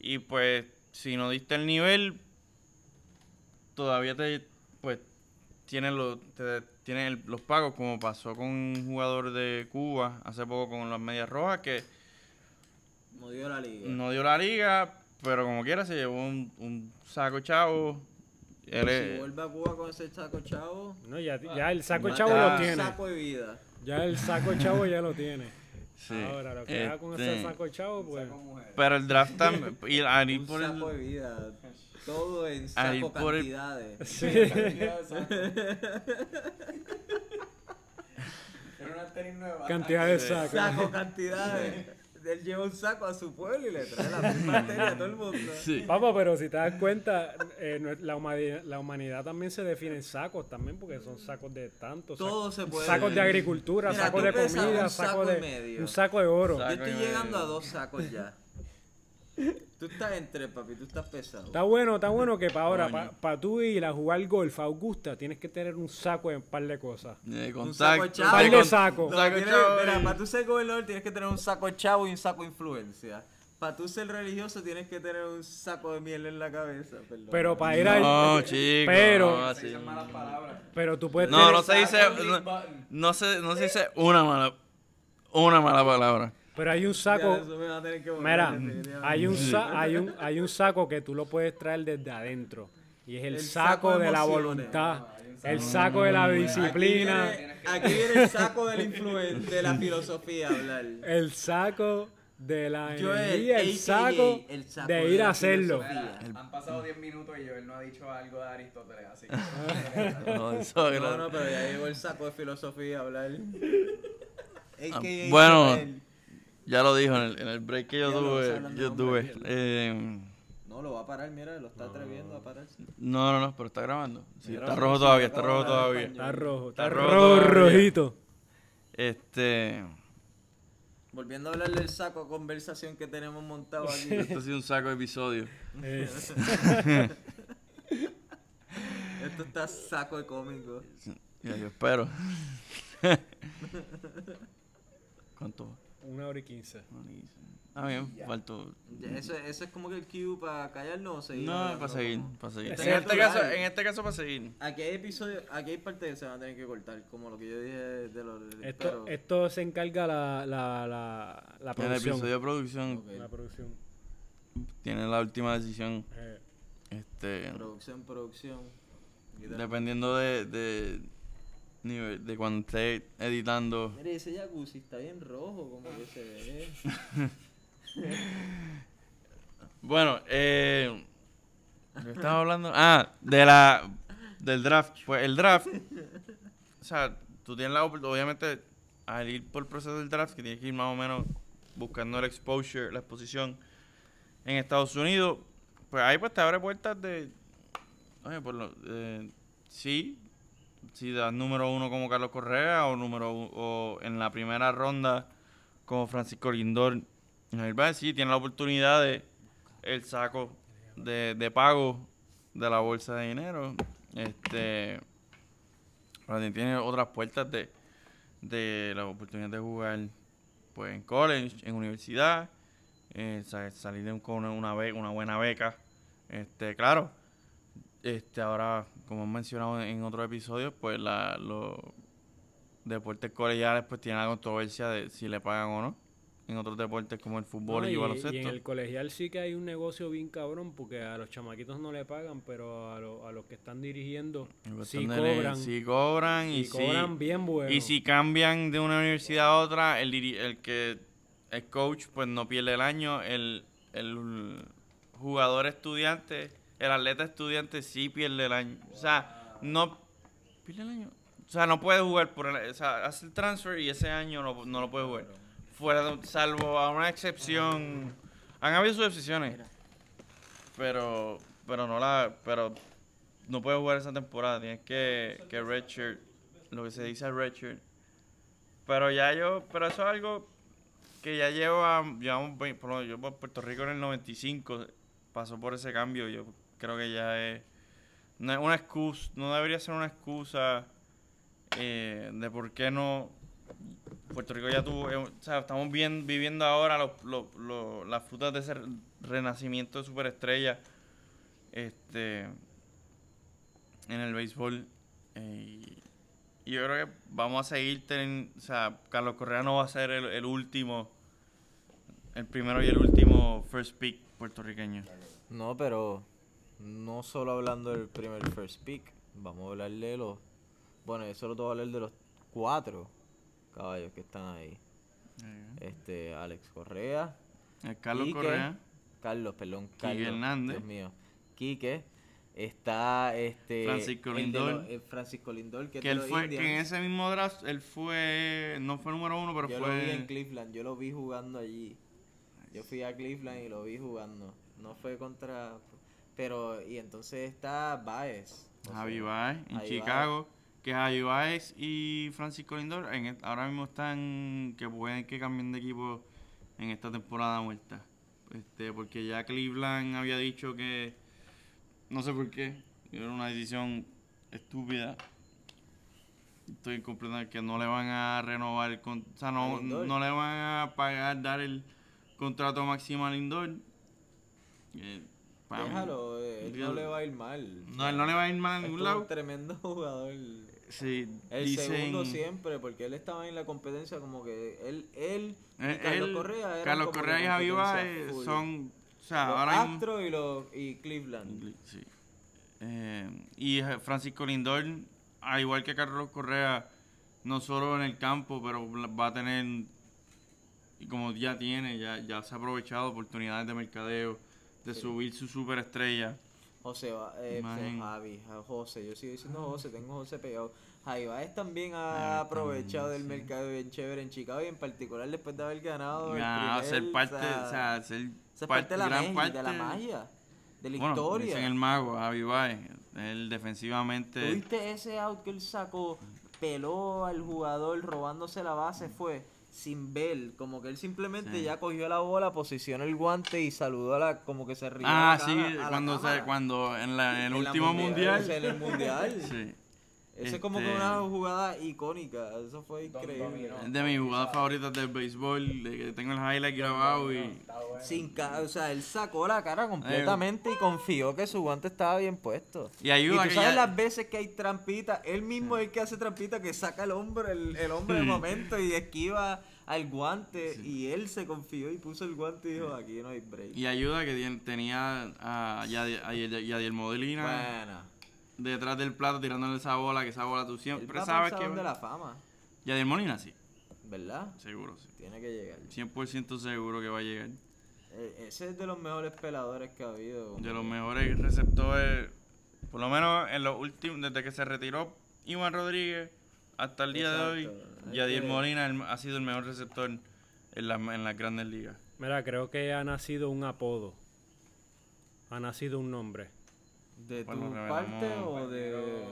Y pues, si no diste el nivel, todavía te. Pues, tienes los, te- tienes el- los pagos, como pasó con un jugador de Cuba hace poco con las Medias Rojas, que No dio la liga. no dio la liga, pero como quiera se llevó un, un saco chavo. Él si vuelve a Cuba con ese saco chavo. No, ya, ya el saco chavo lo tiene. saco de vida. Ya el saco chavo ya lo tiene. Sí, Ahora, lo que haga con ese este, saco chavo, pues. Pero el draft también. Y al ir Un por saco de el. vida. Todo en saco por el- cantidades. Sí. Cantidad de saco. Era una tenis nueva. Cantidad de sacos. Saco cantidades. Él lleva un saco a su pueblo y le trae la misma tenis a todo el mundo. Sí. Papá, pero si te das cuenta, eh, la, humanidad, la humanidad también se define en sacos también, porque son sacos de tanto. sac- Todo se puede. Sacos de agricultura, Mira, sacos de comida, un saco de. medio. Un saco de oro. Saco. Yo estoy medio. llegando a dos sacos ya. Tú estás en tres, papi, tú estás pesado. Está bueno, está bueno que para ahora, para tú ir a jugar golf a Augusta, tienes que tener un saco de un par de cosas. De Un saco chavo. Par de con- saco. No, saco tienes- chavo mira, y- para tú ser gobernador tienes que tener un saco de chavo y un saco de influencia. Para tú ser religioso tienes que tener un saco de miel en la cabeza. perdón. Pero para ir a. No, chico. Pero- no, Se así. dicen malas palabras. Pero tú puedes No, tener. no se dice. No, no se, no se dice una mala. Una mala palabra. Pero hay un saco. eso me va a tener que borrar, Mira, hay un, sa- hay, un, hay un saco que tú lo puedes traer desde adentro. Y es el, El saco, saco de de la voluntad. El saco- de la Aquí disciplina. viene, aquí viene el saco de la influen- de la filosofía a hablar. El saco de la Joel, energía. El saco el saco de de ir a hacerlo. Mira, han pasado 10 minutos y Joel no ha dicho algo de Aristóteles, así que... No, eso es No, pero ya llegó el saco de filosofía a hablar. AKA Ah, bueno. Joel. Ya lo dijo en el, en el break que yo Ya tuve. Yo tuve. Eh, No, lo va a parar, mira, lo está atreviendo a pararse. no, no, no, pero está grabando. Sí, está rojo todavía, está rojo todavía. Está rojo, está, Está rojo rojo, todavía. rojito. Este. Volviendo a hablar del saco de conversación que tenemos montado aquí. Esto ha sido un saco de episodio. Esto está saco de cómico. Ya, yo espero. ¿Cuánto? Una hora y quince. Ah, bien, faltó. Ya, Eso, eso es como que el cue para callarnos o seguir. No, para seguir, como- para seguir. En este, caso, en este caso, para seguir. Aquí hay episodios, aquí hay partes que se van a tener que cortar, como lo que yo dije de los. Esto, pero- esto se encarga la, la, la, la En el producción. episodio de producción Ok. La producción. tiene la última decisión. Eh, Este, Producción, producción. Dependiendo de, de, nivel- de cuando esté editando. Mire, ese jacuzzi está bien rojo, como que se ve. Bueno, eh, ¿de qué estaba hablando? Ah, de la del draft. Pues el draft, o sea, tú tienes la obviamente al ir por el proceso del draft, que tienes que ir más o menos buscando el exposure, la exposición en Estados Unidos, pues ahí pues te abre puertas de, oye, por lo, eh, sí, si das número uno como Carlos Correa o número o en la primera ronda como Francisco Lindor, Báez, sí, tiene la oportunidad de el saco de, de pago de la bolsa de dinero. Este, tiene otras puertas de, de la oportunidad de jugar pues en college, en universidad, eh, sa- salir de un- con una, be- una buena beca. Este, claro, este ahora, como hemos mencionado en otros episodios, pues la, los deportes colegiales pues tienen la controversia de si le pagan o no. en otros deportes como el fútbol No, y, y, baloncesto. y en el colegial sí que hay un negocio bien cabrón porque a los chamaquitos no le pagan, pero a, lo- a los que están dirigiendo En sí cobran. sí cobran y, y cobran sí- bien bueno. y si cambian de una universidad a otra, el, el que el coach pues no pierde el año, el, el jugador estudiante, el atleta estudiante sí pierde el año. O sea, no pierde el año. O sea, no puede jugar por el, o sea, hace el transfer y ese año no, no lo puede jugar. Fuera de- salvo a una excepción. Han habido sus excepciones. Pero pero no la pero no puede jugar esa temporada, tienes que que redshirt, lo que se dice redshirt. Pero ya yo, pero eso es algo que ya lleva, llevamos, por yo por Puerto Rico en el 95 pasó por ese cambio, yo creo que ya es no una excusa, no debería ser una excusa eh, de por qué no Puerto Rico ya tuvo, eh, o sea, estamos bien, viviendo ahora los, las frutas de ese renacimiento de superestrella este en el béisbol eh, y, yo creo que vamos a seguir teniendo, o sea, Carlos Correa no va a ser el último, el primero y el último first pick puertorriqueño. No, pero no solo hablando del primer first pick, vamos a hablar de los. Bueno, yo solo te voy a hablar de los cuatro caballos que están ahí. Este, Alex Correa, El Carlos Quique, Correa, Carlos, perdón, Carlos. Hernández. Dios mío. Quique. Está este. Francisco Lindor. eh, Francisco Lindor, que, que él fue, que en ese mismo draft, él fue, no fue número uno, pero Yo lo vi en fue... Cleveland, yo lo vi jugando allí. Yo fui a Cleveland y lo vi jugando. No fue contra. Pero, y entonces está Baez. Javi Baez en Javi Chicago, que Javi Baez y Francisco Lindor en ahora mismo están que pueden que cambien de equipo en esta temporada muerta. Este, porque ya Cleveland había dicho que no sé por qué, era una decisión estúpida. Estoy completamente que no le van a renovar el con, o sea, no, no le van a pagar dar el contrato máximo a Lindor. Eh, para Déjalo, eh, él no le va a ir mal. no, él no le va a ir mal a ningún un lado. tremendo jugador. Sí, El dicen, segundo siempre, porque él estaba en la competencia como que él, él y eh, Carlos Correa eran Carlos Correa y Javi Baez son, o sea, los ahora Astros y, los, y Cleveland. Sí. Eh, y Francisco Lindor, al igual que Carlos Correa, no solo en el campo, pero va a tener, y como ya tiene, ya, ya se ha aprovechado oportunidades de mercadeo, de Sí. subir su superestrella. José, eh, Imagen. Javi, ja- José, yo sigo diciendo José, tengo José pegado. Javi Baez también ha aprovechado también, del sí. mercado bien chévere en Chicago y en particular después de haber ganado el Ganado, primer, ser parte, o sea, o sea, ser parte de la, gran magia, de la magia, de la Bueno, historia. dicen el mago, Javi Baez, él defensivamente... ¿Tuviste ese out que él sacó? Peló al jugador robándose la base, fue sin ver, como que él simplemente Sí. ya cogió la bola, posicionó el guante y saludó a la, como que se rió. Ah, a la sí, cara- a la cuando, se, cuando en, la, en el En último mundial. sea, en el mundial. sí. Ese es como que Este- una jugada icónica, eso fue increíble. dominó. Es de mis jugadas favoritas del béisbol, de que tengo el highlight grabado y... Sin ca- o sea, él sacó la cara completamente y confió que su guante estaba bien puesto. Y ayuda y tú que sabes ya- las veces que hay trampita, él mismo es el que hace trampita, que saca el hombro, el, el hombre de Sí. momento y esquiva al guante y él se confió y puso el guante y dijo, aquí no hay break. Y ayuda que tenía a Yadier, a Yadier- Yadier Molina Buena. Detrás del plato tirándole esa bola, que esa bola tú Él siempre va a sabes que... donde la fama, Yadier Molina sí, ¿verdad? seguro sí. Tiene que llegar. 100% seguro que va a llegar. E- Ese es de los mejores peladores que ha habido. De los mejores receptores, por lo menos en los últimos, desde que se retiró Iván Rodríguez hasta el día de hoy, Yadier que- Molina ha sido el mejor receptor en, la- en las grandes ligas. Mira, creo que ha nacido un apodo. Ha nacido un nombre. ¿De tu Bueno, revelamos- parte o de...?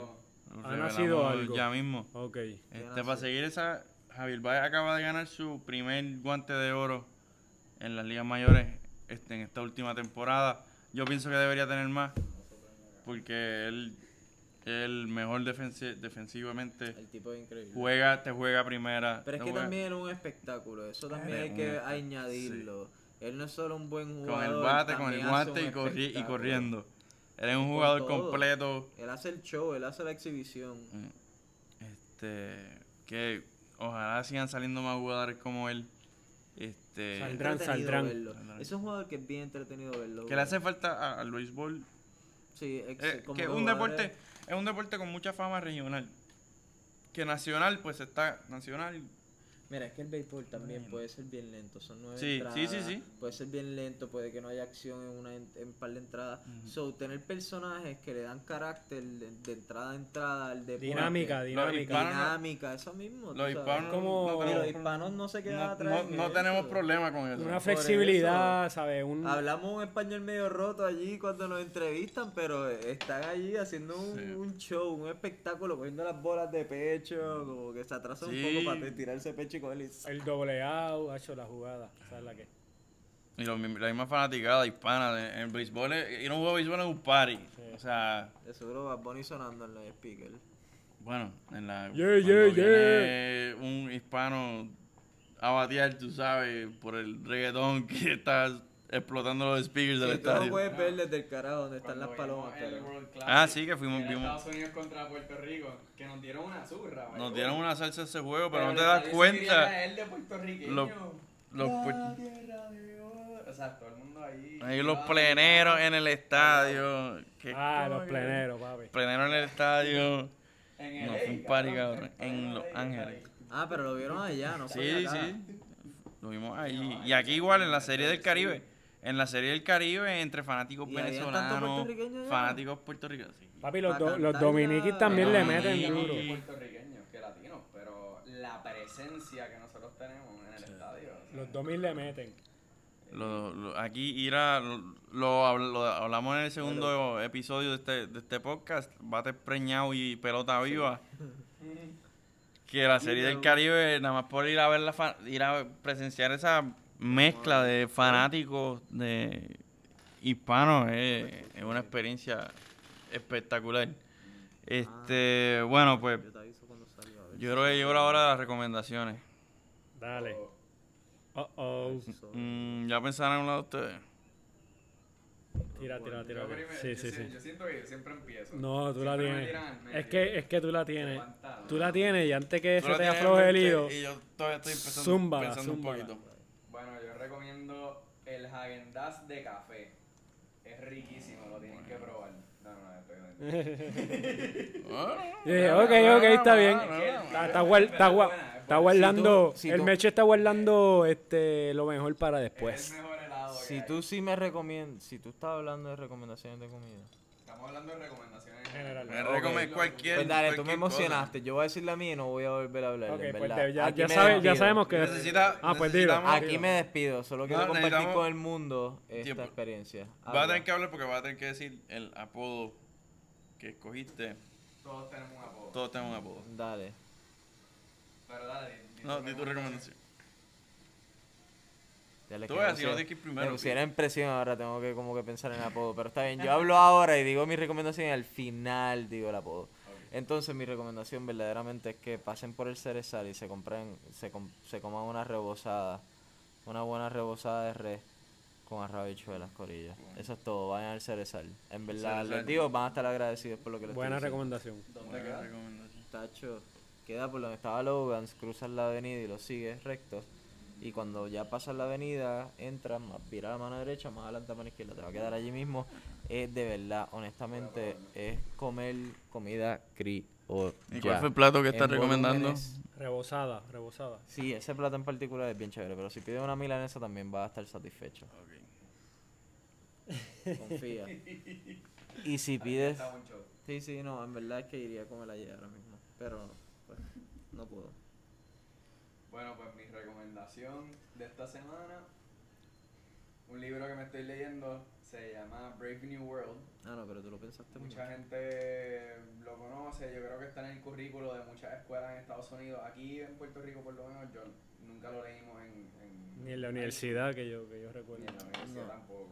Ha nacido algo. Ya mismo. Ok. Este, para seguir esa, Javier Baez acaba de ganar su primer guante de oro en las ligas mayores este, en esta última temporada. Yo pienso que debería tener más porque él es el mejor defensi- defensivamente. El tipo es increíble. Juega, te juega primera. Pero es que juega- también era un espectáculo, eso también Era hay que añadirlo. Él no es solo un buen con jugador. el bate, con el guante y, corri- y corriendo. Él es un jugador todo. completo. Él hace el show, él hace la exhibición. Este, que ojalá sigan saliendo más jugadores como él. Este, Saldrán, saldrán. verlo. Saldrán. Es un jugador que es bien entretenido verlo. que le hace falta al béisbol. Sí, ex- eh, como que un deporte, es un deporte con mucha fama regional. Que nacional, pues está nacional. Mira, es que el béisbol también Bueno. puede ser bien lento. Son nueve Sí, entradas. sí, sí, sí. Puede ser bien lento, puede que no haya acción en una en, en par de entradas. Ujú. So, tener personajes que le dan carácter de, de entrada a entrada al deporte. Dinámica, dinámica. hispanos- Dinámica, eso mismo. Los hispanos Como- no Y los tenemos, hispanos no se quedan no- atrás. no- no eso. tenemos problema con eso. Una flexibilidad, ¿sabes? Un, Hablamos un español medio roto allí cuando nos entrevistan, pero están allí haciendo un, Sí. un show, un espectáculo, cogiendo las bolas de pecho, como que se atrasan Sí. un poco para tirarse pecho y y- el doble out, ha hecho la jugada. ¿Sabes la que? Y los mi- la misma fanaticada hispana. de- en béisbol, es- ir a un juego béisbol es un party. O sea, De seguro va Bonnie sonando en los speakers. bueno, en la. Yeah, cuando yeah, viene un hispano a batear, tú sabes, por el reggaetón que está explotando los speakers del Sí, tú estadio. puedes ver desde el carajo donde están Cuando las palomas. el Ah, sí, que fuimos- vimos- Estados Unidos contra Puerto Rico, que nos dieron una zurra. Nos dieron una salsa ese juego, pero, no el te das estadio cuenta. caer de puertorriqueño. Los- los La puer- tierra de oro. O sea, todo el mundo ahí. Ahí los pleneros en el estadio. ¿Qué Ah, los pleneros, papi. Pleneros en el estadio. En No, un party, cabrón, el en Los Ángeles. Ah, pero lo vieron allá, no Sí, sí. Lo vimos allí. Y aquí igual en la serie del Caribe. En la serie del Caribe, entre fanáticos ¿Y había tanto venezolanos, fanáticos puertorriqueños. sí. Papi, los, do- los dominiquis también le meten duro. puertorriqueños que latinos, pero la presencia que nosotros tenemos en el estadio. o sea, Los domis le meten. Lo- lo- aquí Ira, lo, lo habl- lo hablamos en el segundo episodio de este, de este podcast, bate preñado y pelota viva. Que la serie del Caribe, nada más por ir a ver la fa- ir a presenciar esa mezcla de fanáticos de hispanos es, es una experiencia espectacular. Este, bueno, pues Yo creo que llegó la hora de las recomendaciones. Dale. Oh, oh. Mm, ¿Ya pensaron en una de ustedes? Tira, tira, tira. yo primero- Sí, yo sí, sí. Yo siento que yo siempre empiezo. No, tú la tienes. Es que, es que tú la tienes. Tú la tienes y antes que Tú se te afloje el mente hilo. Y yo todavía estoy empezando, Zúmbala, pensando zúmbala. un poquito. Bueno, yo recomiendo el Häagen Dazs de café. Es riquísimo, lo tienen que probar. No, no, estoy Ah, Yo dije, ok, ok, está bien. no, no, no. Está, está, guar- está, gua- está guardando. Si tú- si el tú- Meche está guardando este, lo mejor para Es después. el mejor helado que Si tú sí me recomiendas, si tú estás hablando de recomendaciones de comida. Estamos hablando de recomendaciones General. Me Ok. recomiendo cualquier. Pues dale, tú cualquier me cosa. emocionaste. Yo voy a decir la mía y no voy a volver a hablar. Ok, pues verdad. te- ya, Aquí ya, me sabe- ya despido. sabemos que. Necesita- ah, pues Aquí me despido. Solo quiero No, compartir con el mundo esta Tiempo. experiencia. Va a Habla. tener que hablar porque va a tener que decir el apodo que escogiste. Todos tenemos un apodo. Todos tenemos un apodo. Dale. Pero dale. No, di tu recomendación. Ya le Tú ir Me primero. pusiera en presión ahora, tengo que como que pensar en el apodo. Pero está bien, yo hablo ahora y digo mi recomendación y al final digo el apodo. Entonces mi recomendación verdaderamente es que pasen por el Cerezal y se compren, se, com- se coman una rebozada, una buena rebozada de res con arroz habichuelas, corillas. Eso es todo, vayan al Cerezal. En verdad, Cerezal. les digo, van a estar agradecidos por lo que les Buena estoy recomendación. ¿Dónde Buena queda? recomendación. Tacho, queda por donde estaba Logan's, cruzas la avenida y lo sigues recto. Y cuando ya pasas la avenida, entras, más vira la mano derecha, más adelante a la mano izquierda, te va a quedar allí mismo. Es de verdad, honestamente, es comer comida criolla. ¿Y cuál fue el plato que estás En recomendando? Rebosada, rebosada. Sí, ese plato en particular es bien chévere, pero si pides una milanesa también vas a estar satisfecho. Ok. Confía. y si pides... Sí, sí, no, en verdad es que iría a comer allí ahora mismo, pero pues, no puedo. Bueno, pues mi recomendación de esta semana, un libro que me estoy leyendo, se llama Brave New World. Ah, no, pero tú lo pensaste mucho. Mucha gente lo conoce, yo creo que está en el currículo de muchas escuelas en Estados Unidos. Aquí en Puerto Rico, por lo menos, yo nunca lo leímos en... en Ni en la universidad que yo, que yo recuerdo. Ni en la universidad No. tampoco.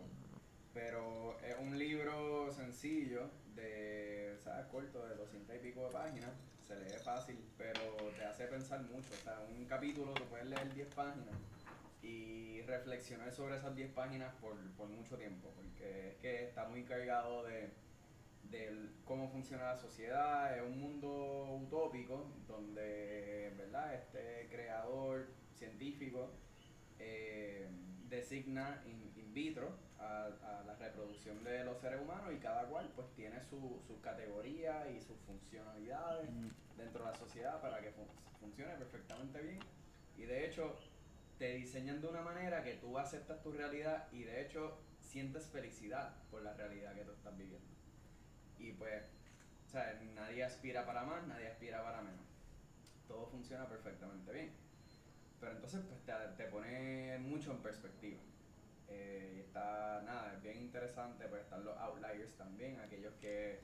Pero es un libro sencillo, de, ¿sabes? Corto, de 200 y pico de páginas. Se lee fácil, pero te hace pensar mucho. O sea, un capítulo tú puedes leer 10 páginas y reflexionar sobre esas 10 páginas por, por mucho tiempo, porque es que está muy cargado de, de cómo funciona la sociedad, es un mundo utópico donde, ¿verdad? Este creador científico eh, designa in, in vitro a, a la reproducción de los seres humanos y cada cual pues tiene su, sus categorías y sus funcionalidades dentro de la sociedad para que fun- funcione perfectamente bien. Y de hecho te diseñan de una manera que tú aceptas tu realidad y de hecho sientes felicidad por la realidad que tú estás viviendo. Y pues, o sea, nadie aspira para más, nadie aspira para menos. Todo funciona perfectamente bien. Pero entonces pues, te, te pone mucho en perspectiva. Eh, y está, nada, es bien interesante, pues están los outliers también, aquellos que,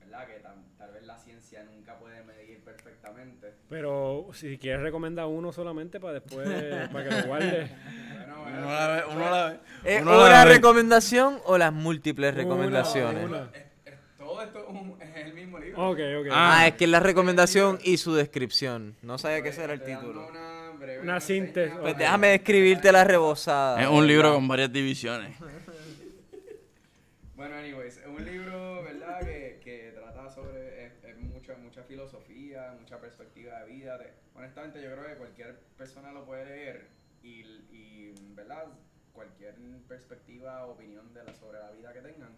¿verdad? Que tam- tal vez la ciencia nunca puede medir perfectamente. Pero si quieres recomendar uno solamente para después, para que lo guardes. Bueno, Uno la ve, uno la ve. ¿Es uno la una ve. recomendación o las múltiples Una, recomendaciones? una. es- es- todo esto es, un- es el mismo libro. Ok, ok. Ah. Ah, es que es la recomendación y su descripción. No sabía que ese era el título. Una, breve Una reseña. síntesis. Pues déjame describirte la rebosada. Es un libro con varias divisiones. Bueno, anyways, es un libro, ¿verdad? Que, que trata sobre es, es mucha, mucha filosofía, mucha perspectiva de vida. de- honestamente, yo creo que cualquier persona lo puede leer y, y, ¿verdad? Cualquier perspectiva o opinión de la, sobre la vida que tengan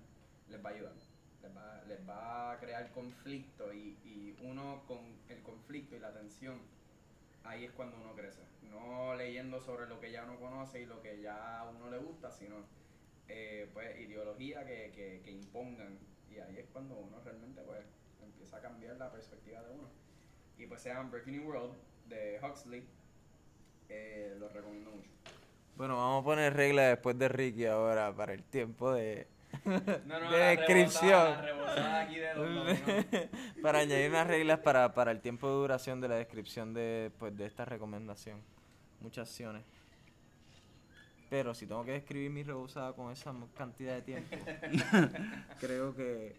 les va a ayudar. Les va, les va a crear conflicto y, y uno con el conflicto y la tensión, ahí es cuando uno crece. No leyendo sobre lo que ya uno conoce y lo que ya a uno le gusta, sino eh, pues ideología que, que, que impongan. Y ahí es cuando uno realmente pues empieza a cambiar la perspectiva de uno. Y pues se llama Breaking New World de Huxley. Eh, lo recomiendo mucho. Bueno, vamos a poner reglas después de Ricky ahora para el tiempo de, no, de la descripción. la aquí de para añadir unas reglas para, para el tiempo de duración de la descripción de, pues, de esta recomendación. Muchas acciones. Pero si tengo que describir mi rebusada con esa cantidad de tiempo, creo que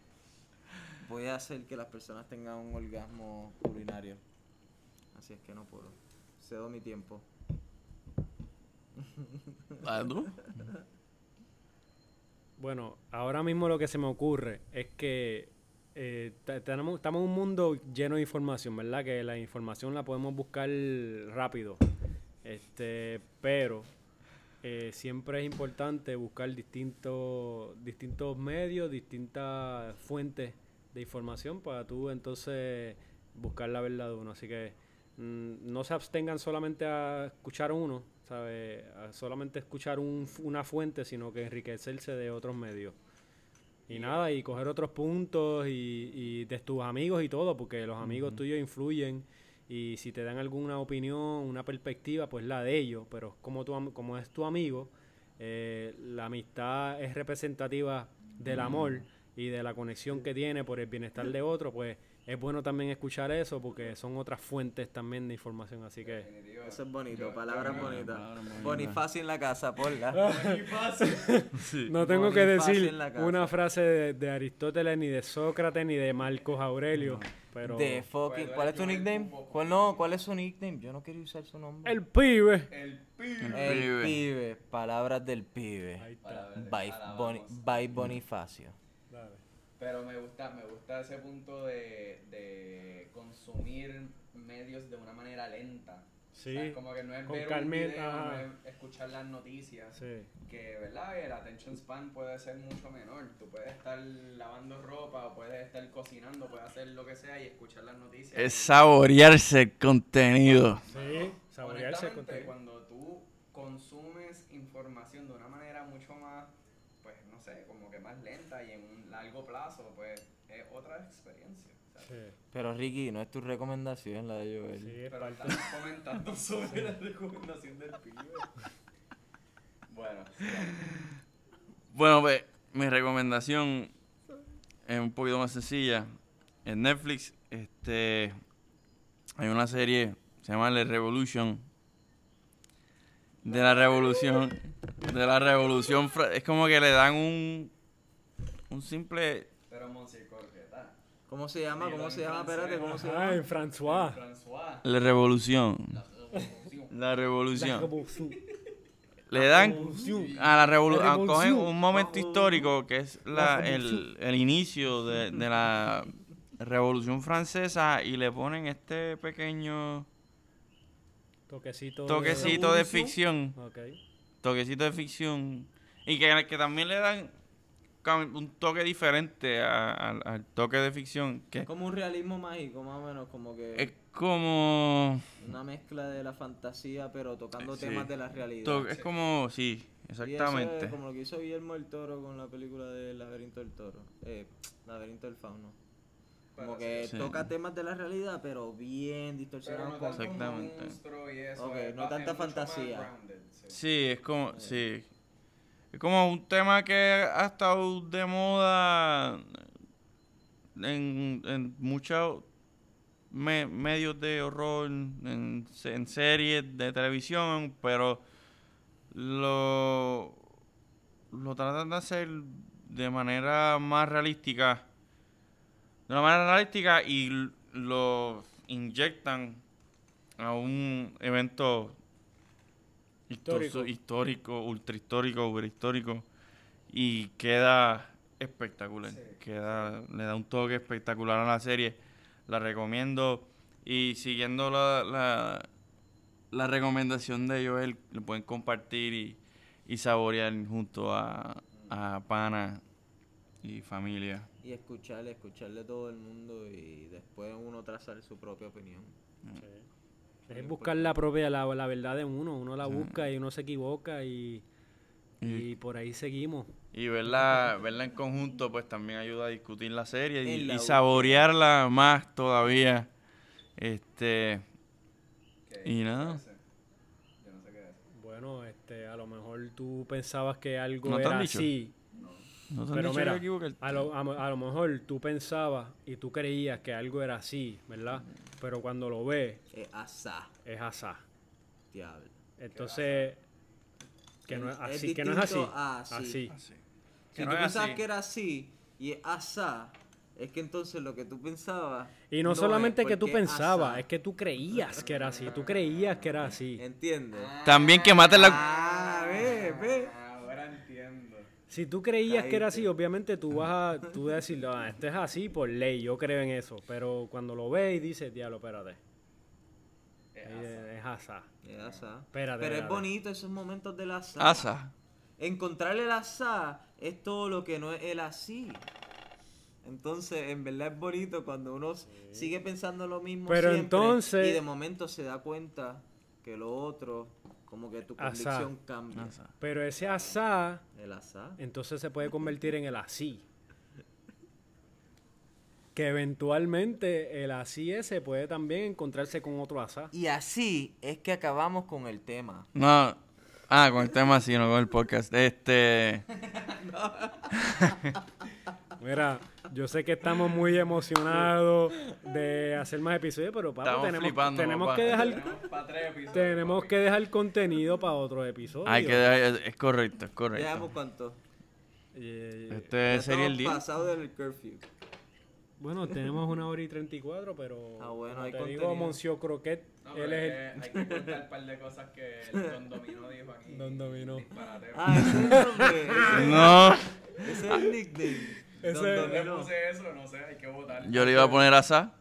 voy a hacer que las personas tengan un orgasmo culinario. Así es que no puedo. Cedo mi tiempo. ¿Sabes tú? Bueno, ahora mismo lo que se me ocurre es que eh, te- tenemos, estamos en un mundo lleno de información, ¿verdad? Que la información la podemos buscar rápido. Este, pero eh, siempre es importante buscar distintos, distintos medios, distintas fuentes de información para tú entonces buscar la verdad de uno. Así que mm, no se abstengan solamente a escuchar uno, ¿sabe? Solamente escuchar un- una fuente, sino que enriquecerse de otros medios. Y nada, y coger otros puntos y, y de tus amigos y todo, porque los amigos tuyos influyen. Y si te dan alguna opinión, una perspectiva, pues la de ellos, pero como, tu, como es tu amigo, eh, la amistad es representativa del amor y de la conexión que tiene por el bienestar de otro, pues es bueno también escuchar eso porque son otras fuentes también de información, así que... Definitivo. Eso es bonito, palabras bonitas. Bonifacio en la casa, ponla. Sí. No tengo que Bonifacio decir en la casa. una frase de, de Aristóteles, ni de Sócrates, ni de Marcos Aurelio, pero... De fucking. ¿Cuál es tu nickname? ¿Cuál no? ¿Cuál es su nickname? Yo no quiero usar su nombre. El pibe. el pibe El pibe. Palabras del pibe. By. Boni- by Bonifacio. Pero me gusta, me gusta ese punto de, de consumir medios de una manera lenta. Sí, O sea, como que no es con ver calmeta, un video, no es escuchar las noticias. Sí. Que, ¿verdad? El attention span puede ser mucho menor. Tú puedes estar lavando ropa o puedes estar cocinando, puedes hacer lo que sea y escuchar las noticias. Es saborearse el contenido. Sí, saborearse el contenido. cuando tú consumes información de una manera mucho más, sé, como que más lenta y en un largo plazo, pues es otra experiencia. Sí, Pero Ricky, no es tu recomendación la de Joel. sí, Pero parte- estamos comentando sobre la recomendación del pibe. Bueno, Bueno, pues mi recomendación es un poquito más sencilla. En Netflix, este, hay una serie, se llama The Revolution. De la revolución, de la revolución, es como que le dan un, un simple, pero Monsieur Corqueta. ¿Cómo se llama? ¿Cómo se llama? Espérate, ¿cómo se Ay, llama? François. François. la revolución, la revolución. Le dan a la revolución, La revolución. cogen un momento histórico que es la, el, el inicio de, de la revolución francesa y le ponen este pequeño Toquecito. toquecito de ficción. Toquecito de ficción. Y que, que también le dan un toque diferente a- al- al toque de ficción. Que Es como un realismo mágico, más o menos, como que es como. una mezcla de la fantasía, pero tocando Sí. temas de la realidad. to- es como. Sí, Y eso exactamente. es como lo que hizo Guillermo del Toro con la película del laberinto del toro. Eh, laberinto del fauno. Como Pero que sí. toca temas de la realidad, pero bien Pero distorsionados no Exactamente. y eso. No tanta fantasía. grounded, sí. Sí, es como. Sí. Es como un tema que ha estado de moda en, en muchos me- medios de horror, en, en series de televisión, pero lo, lo tratan de hacer de manera más realística. De una manera realística y lo inyectan a un evento Histórico. histórico, histórico ultra histórico, ultra histórico y queda espectacular. Sí. Queda, le da un toque espectacular a la serie. La recomiendo y siguiendo la, la, la recomendación de Joel, lo pueden compartir y, y saborear junto a, a pana y familia. Y escucharle, escucharle todo el mundo y después uno trazar su propia opinión. Es buscar la propia, la, la verdad de uno. Uno la busca y uno se equivoca y, y por ahí seguimos. Y verla, verla en conjunto, pues también ayuda a discutir la serie y, la saborearla más todavía. Este, ¿Qué- Y nada. es ese? Yo no sé qué es. Bueno, este, a lo mejor tú pensabas que algo ¿No era dicho? así. No te han Pero mira, a lo, a, lo mejor tú pensabas y tú creías que algo era así, ¿verdad? Pero cuando lo ves, Eh, asá, es asá. diablo. Entonces, que no es Es así, que no es así. así. Si tú no es pensabas así. que era así y es asá, es que entonces lo que tú pensabas... Y no, es solamente que tú es pensabas, es que tú creías que era así, tú creías que era así. ¿Entiendes? También que maten la... Ah, ve, ve. Si tú creías que era así, obviamente tú vas a tú vas a decir, ah, esto es así por ley, yo creo en eso. Pero cuando lo ves y dices, diablo, espérate. Es eh, Es asá. Es asá. Espérate, Pero es bonito esos momentos del asá. Asa. Encontrar el asá es todo lo que no es el así. Entonces, en verdad es bonito cuando uno sigue pensando lo mismo Pero siempre entonces- y de momento se da cuenta que lo otro, como que tu Asá. convicción cambia. Asa. Pero ese asá, El asá. entonces se puede convertir en el así. Que eventualmente el así ese puede también encontrarse con otro asá. Y así es que acabamos con el tema. No. Ah, con el tema sí, no con el podcast. Este. Mira, yo sé que estamos muy emocionados de hacer más episodios, pero papi, Estamos tenemos, flipando, tenemos papá. que dejar Tenemos para tres episodios. tenemos papi. que dejar contenido para otros episodios. Hay que dejar- es, es correcto, es correcto. Veamos cuánto. Eh, Este Ya sería el estamos día. pasado del curfew. bueno, tenemos una hora y 34, pero Ah, bueno, como hay te contenido. digo, Monsieur Croquet, No, pero él es el... es que hay que contar un par de cosas que el Don Domino dijo aquí. Don Dominó. Disparateo. Ah, ese es el nombre. Ese, No. ese es el nickname. Ese le puse eso, no sé, hay que votar. Yo le iba a poner asa.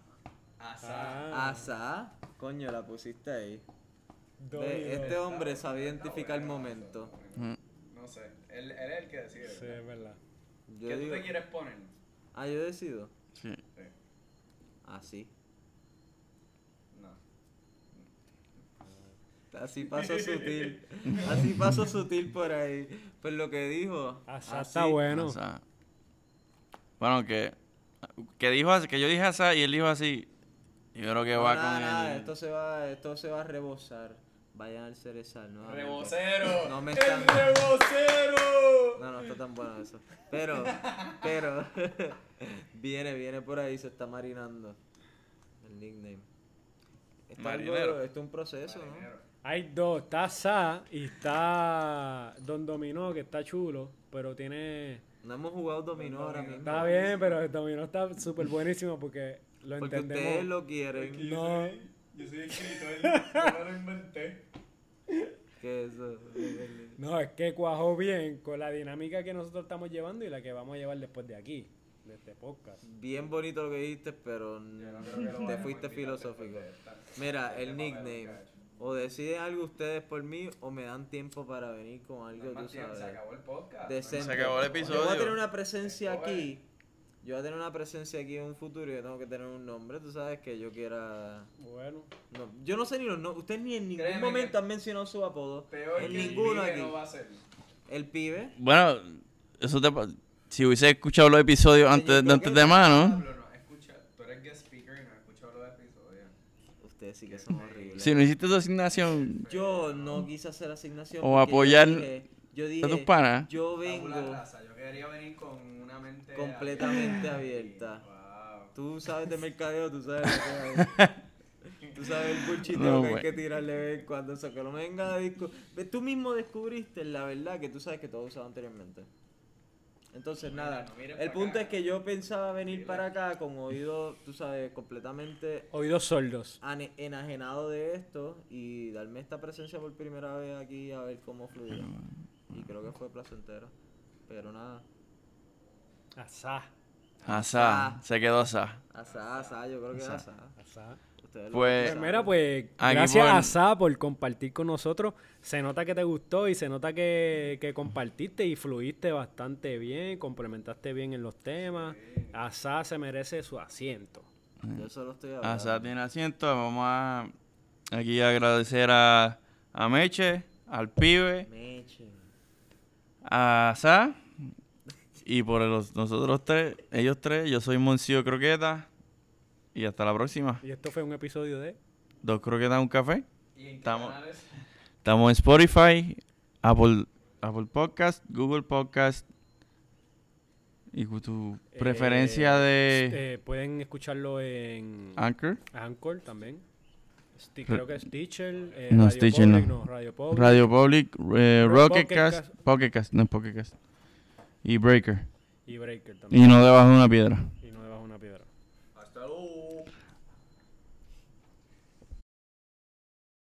Asá. Ah, Asá. Coño, la pusiste ahí. Ve, este hombre sabe identificar el momento. Mm. No sé, él, él es el que decide. Sí, ¿verdad? es verdad. Yo ¿Qué tú te quieres poner? ah, yo decido. Sí. Así. No. Así paso sutil. Así paso sutil por ahí. Pues lo que dijo. Asá así. está bueno. Asa. Bueno, que. Que dijo así, que yo dije asa y él dijo así. Yo creo que No, va nada, con nada, el. esto se va, esto se va a rebosar. Vayan al cerezal, ¿no? ¡Rebocero! No me ¡El rebocero! No, no está tan bueno eso. Pero, pero, viene, viene por ahí, se está marinando. El nickname. Está Marinero. algo, esto es un proceso, ¿no? Hay dos, está Sa y está Don Dominó, que está chulo, pero tiene... No hemos jugado dominó ahora mismo. Está bien, pero el Dominó está súper buenísimo porque lo Porque ustedes lo quieren. No, Yo soy escritor, yo me lo inventé. ¿Qué es eso? no, es que cuajó bien con la dinámica que nosotros estamos llevando y la que vamos a llevar después de aquí, de este podcast. Bien bonito lo que dijiste, pero no creo que lo te fuiste filosófico. después de esta- Mira, el nickname. O deciden algo ustedes por mí o me dan tiempo para venir con No algo, hay tú tiempo, se sabes. acabó el podcast. decente. Se acabó el Yo voy a episodio. tener una presencia Esto es- aquí. Yo voy a tener una presencia aquí en un futuro y yo tengo que tener un nombre, tú sabes que yo quiera... Bueno, No, yo no sé ni los nombres. Ustedes ni en ningún Créeme momento han mencionado su apodo. Peor en que el ninguno pibe aquí. no va a ser. El pibe. Bueno, eso te Si hubiese escuchado los episodios antes, antes de mano, Pablo, no escucha, tú eres guest speaker y no has escuchado los episodios. Sí que son horribles. si no hiciste tu asignación Yo no quise hacer asignación. O porque yo apoyar dije- Yo dije, a tus panas, yo vengo yo quería venir con una mente completamente abierta. abierta. Wow. Tú sabes de mercadeo, tú sabes lo hay. Tú sabes el bullshiteo No, que hay que tirarle de vez en cuando. O sea, que no me venga a disco. Tú mismo descubriste la verdad que tú sabes que todo usado anteriormente. Entonces, nada. no El punto acá. es que yo pensaba venir para acá con oídos, tú sabes, completamente oídos sordos. ane- enajenado de esto y darme esta presencia por primera vez aquí a ver cómo fluía. Y creo que fue placentero. Pero nada. Asá. asá, se quedó asá. Asá, asá, yo creo que Asá. asá. Asá. Pues- Pues mira, pues gracias por- a Sa por compartir con nosotros. Se nota que te gustó y se nota que, que compartiste y fluiste bastante bien, complementaste bien en los temas. Asa se merece su asiento. Yo solo estoy hablando. Asá tiene asiento. Vamos a aquí a agradecer a, a Meche, al pibe, Meche. a Asá y por los, nosotros tres, ellos tres. Yo soy Moncio Croqueta y hasta la próxima. Y esto fue un episodio de... Dos croquetas, un café. ¿Y en Estamos-? Estamos en Spotify, Apple, Apple Podcast, Google Podcast. Y tu preferencia eh, de eh, pueden escucharlo en Anchor, Anchor también. Sti- creo que Stitcher. eh, No, Radio Stitcher Public, no. Radio Public. Radio Public, eh, Ro- Rocket Pocket Cast, Cast. Pocket Cast, no es Pocket Cast. Y Breaker. Y Breaker también. Y no debajo de una piedra.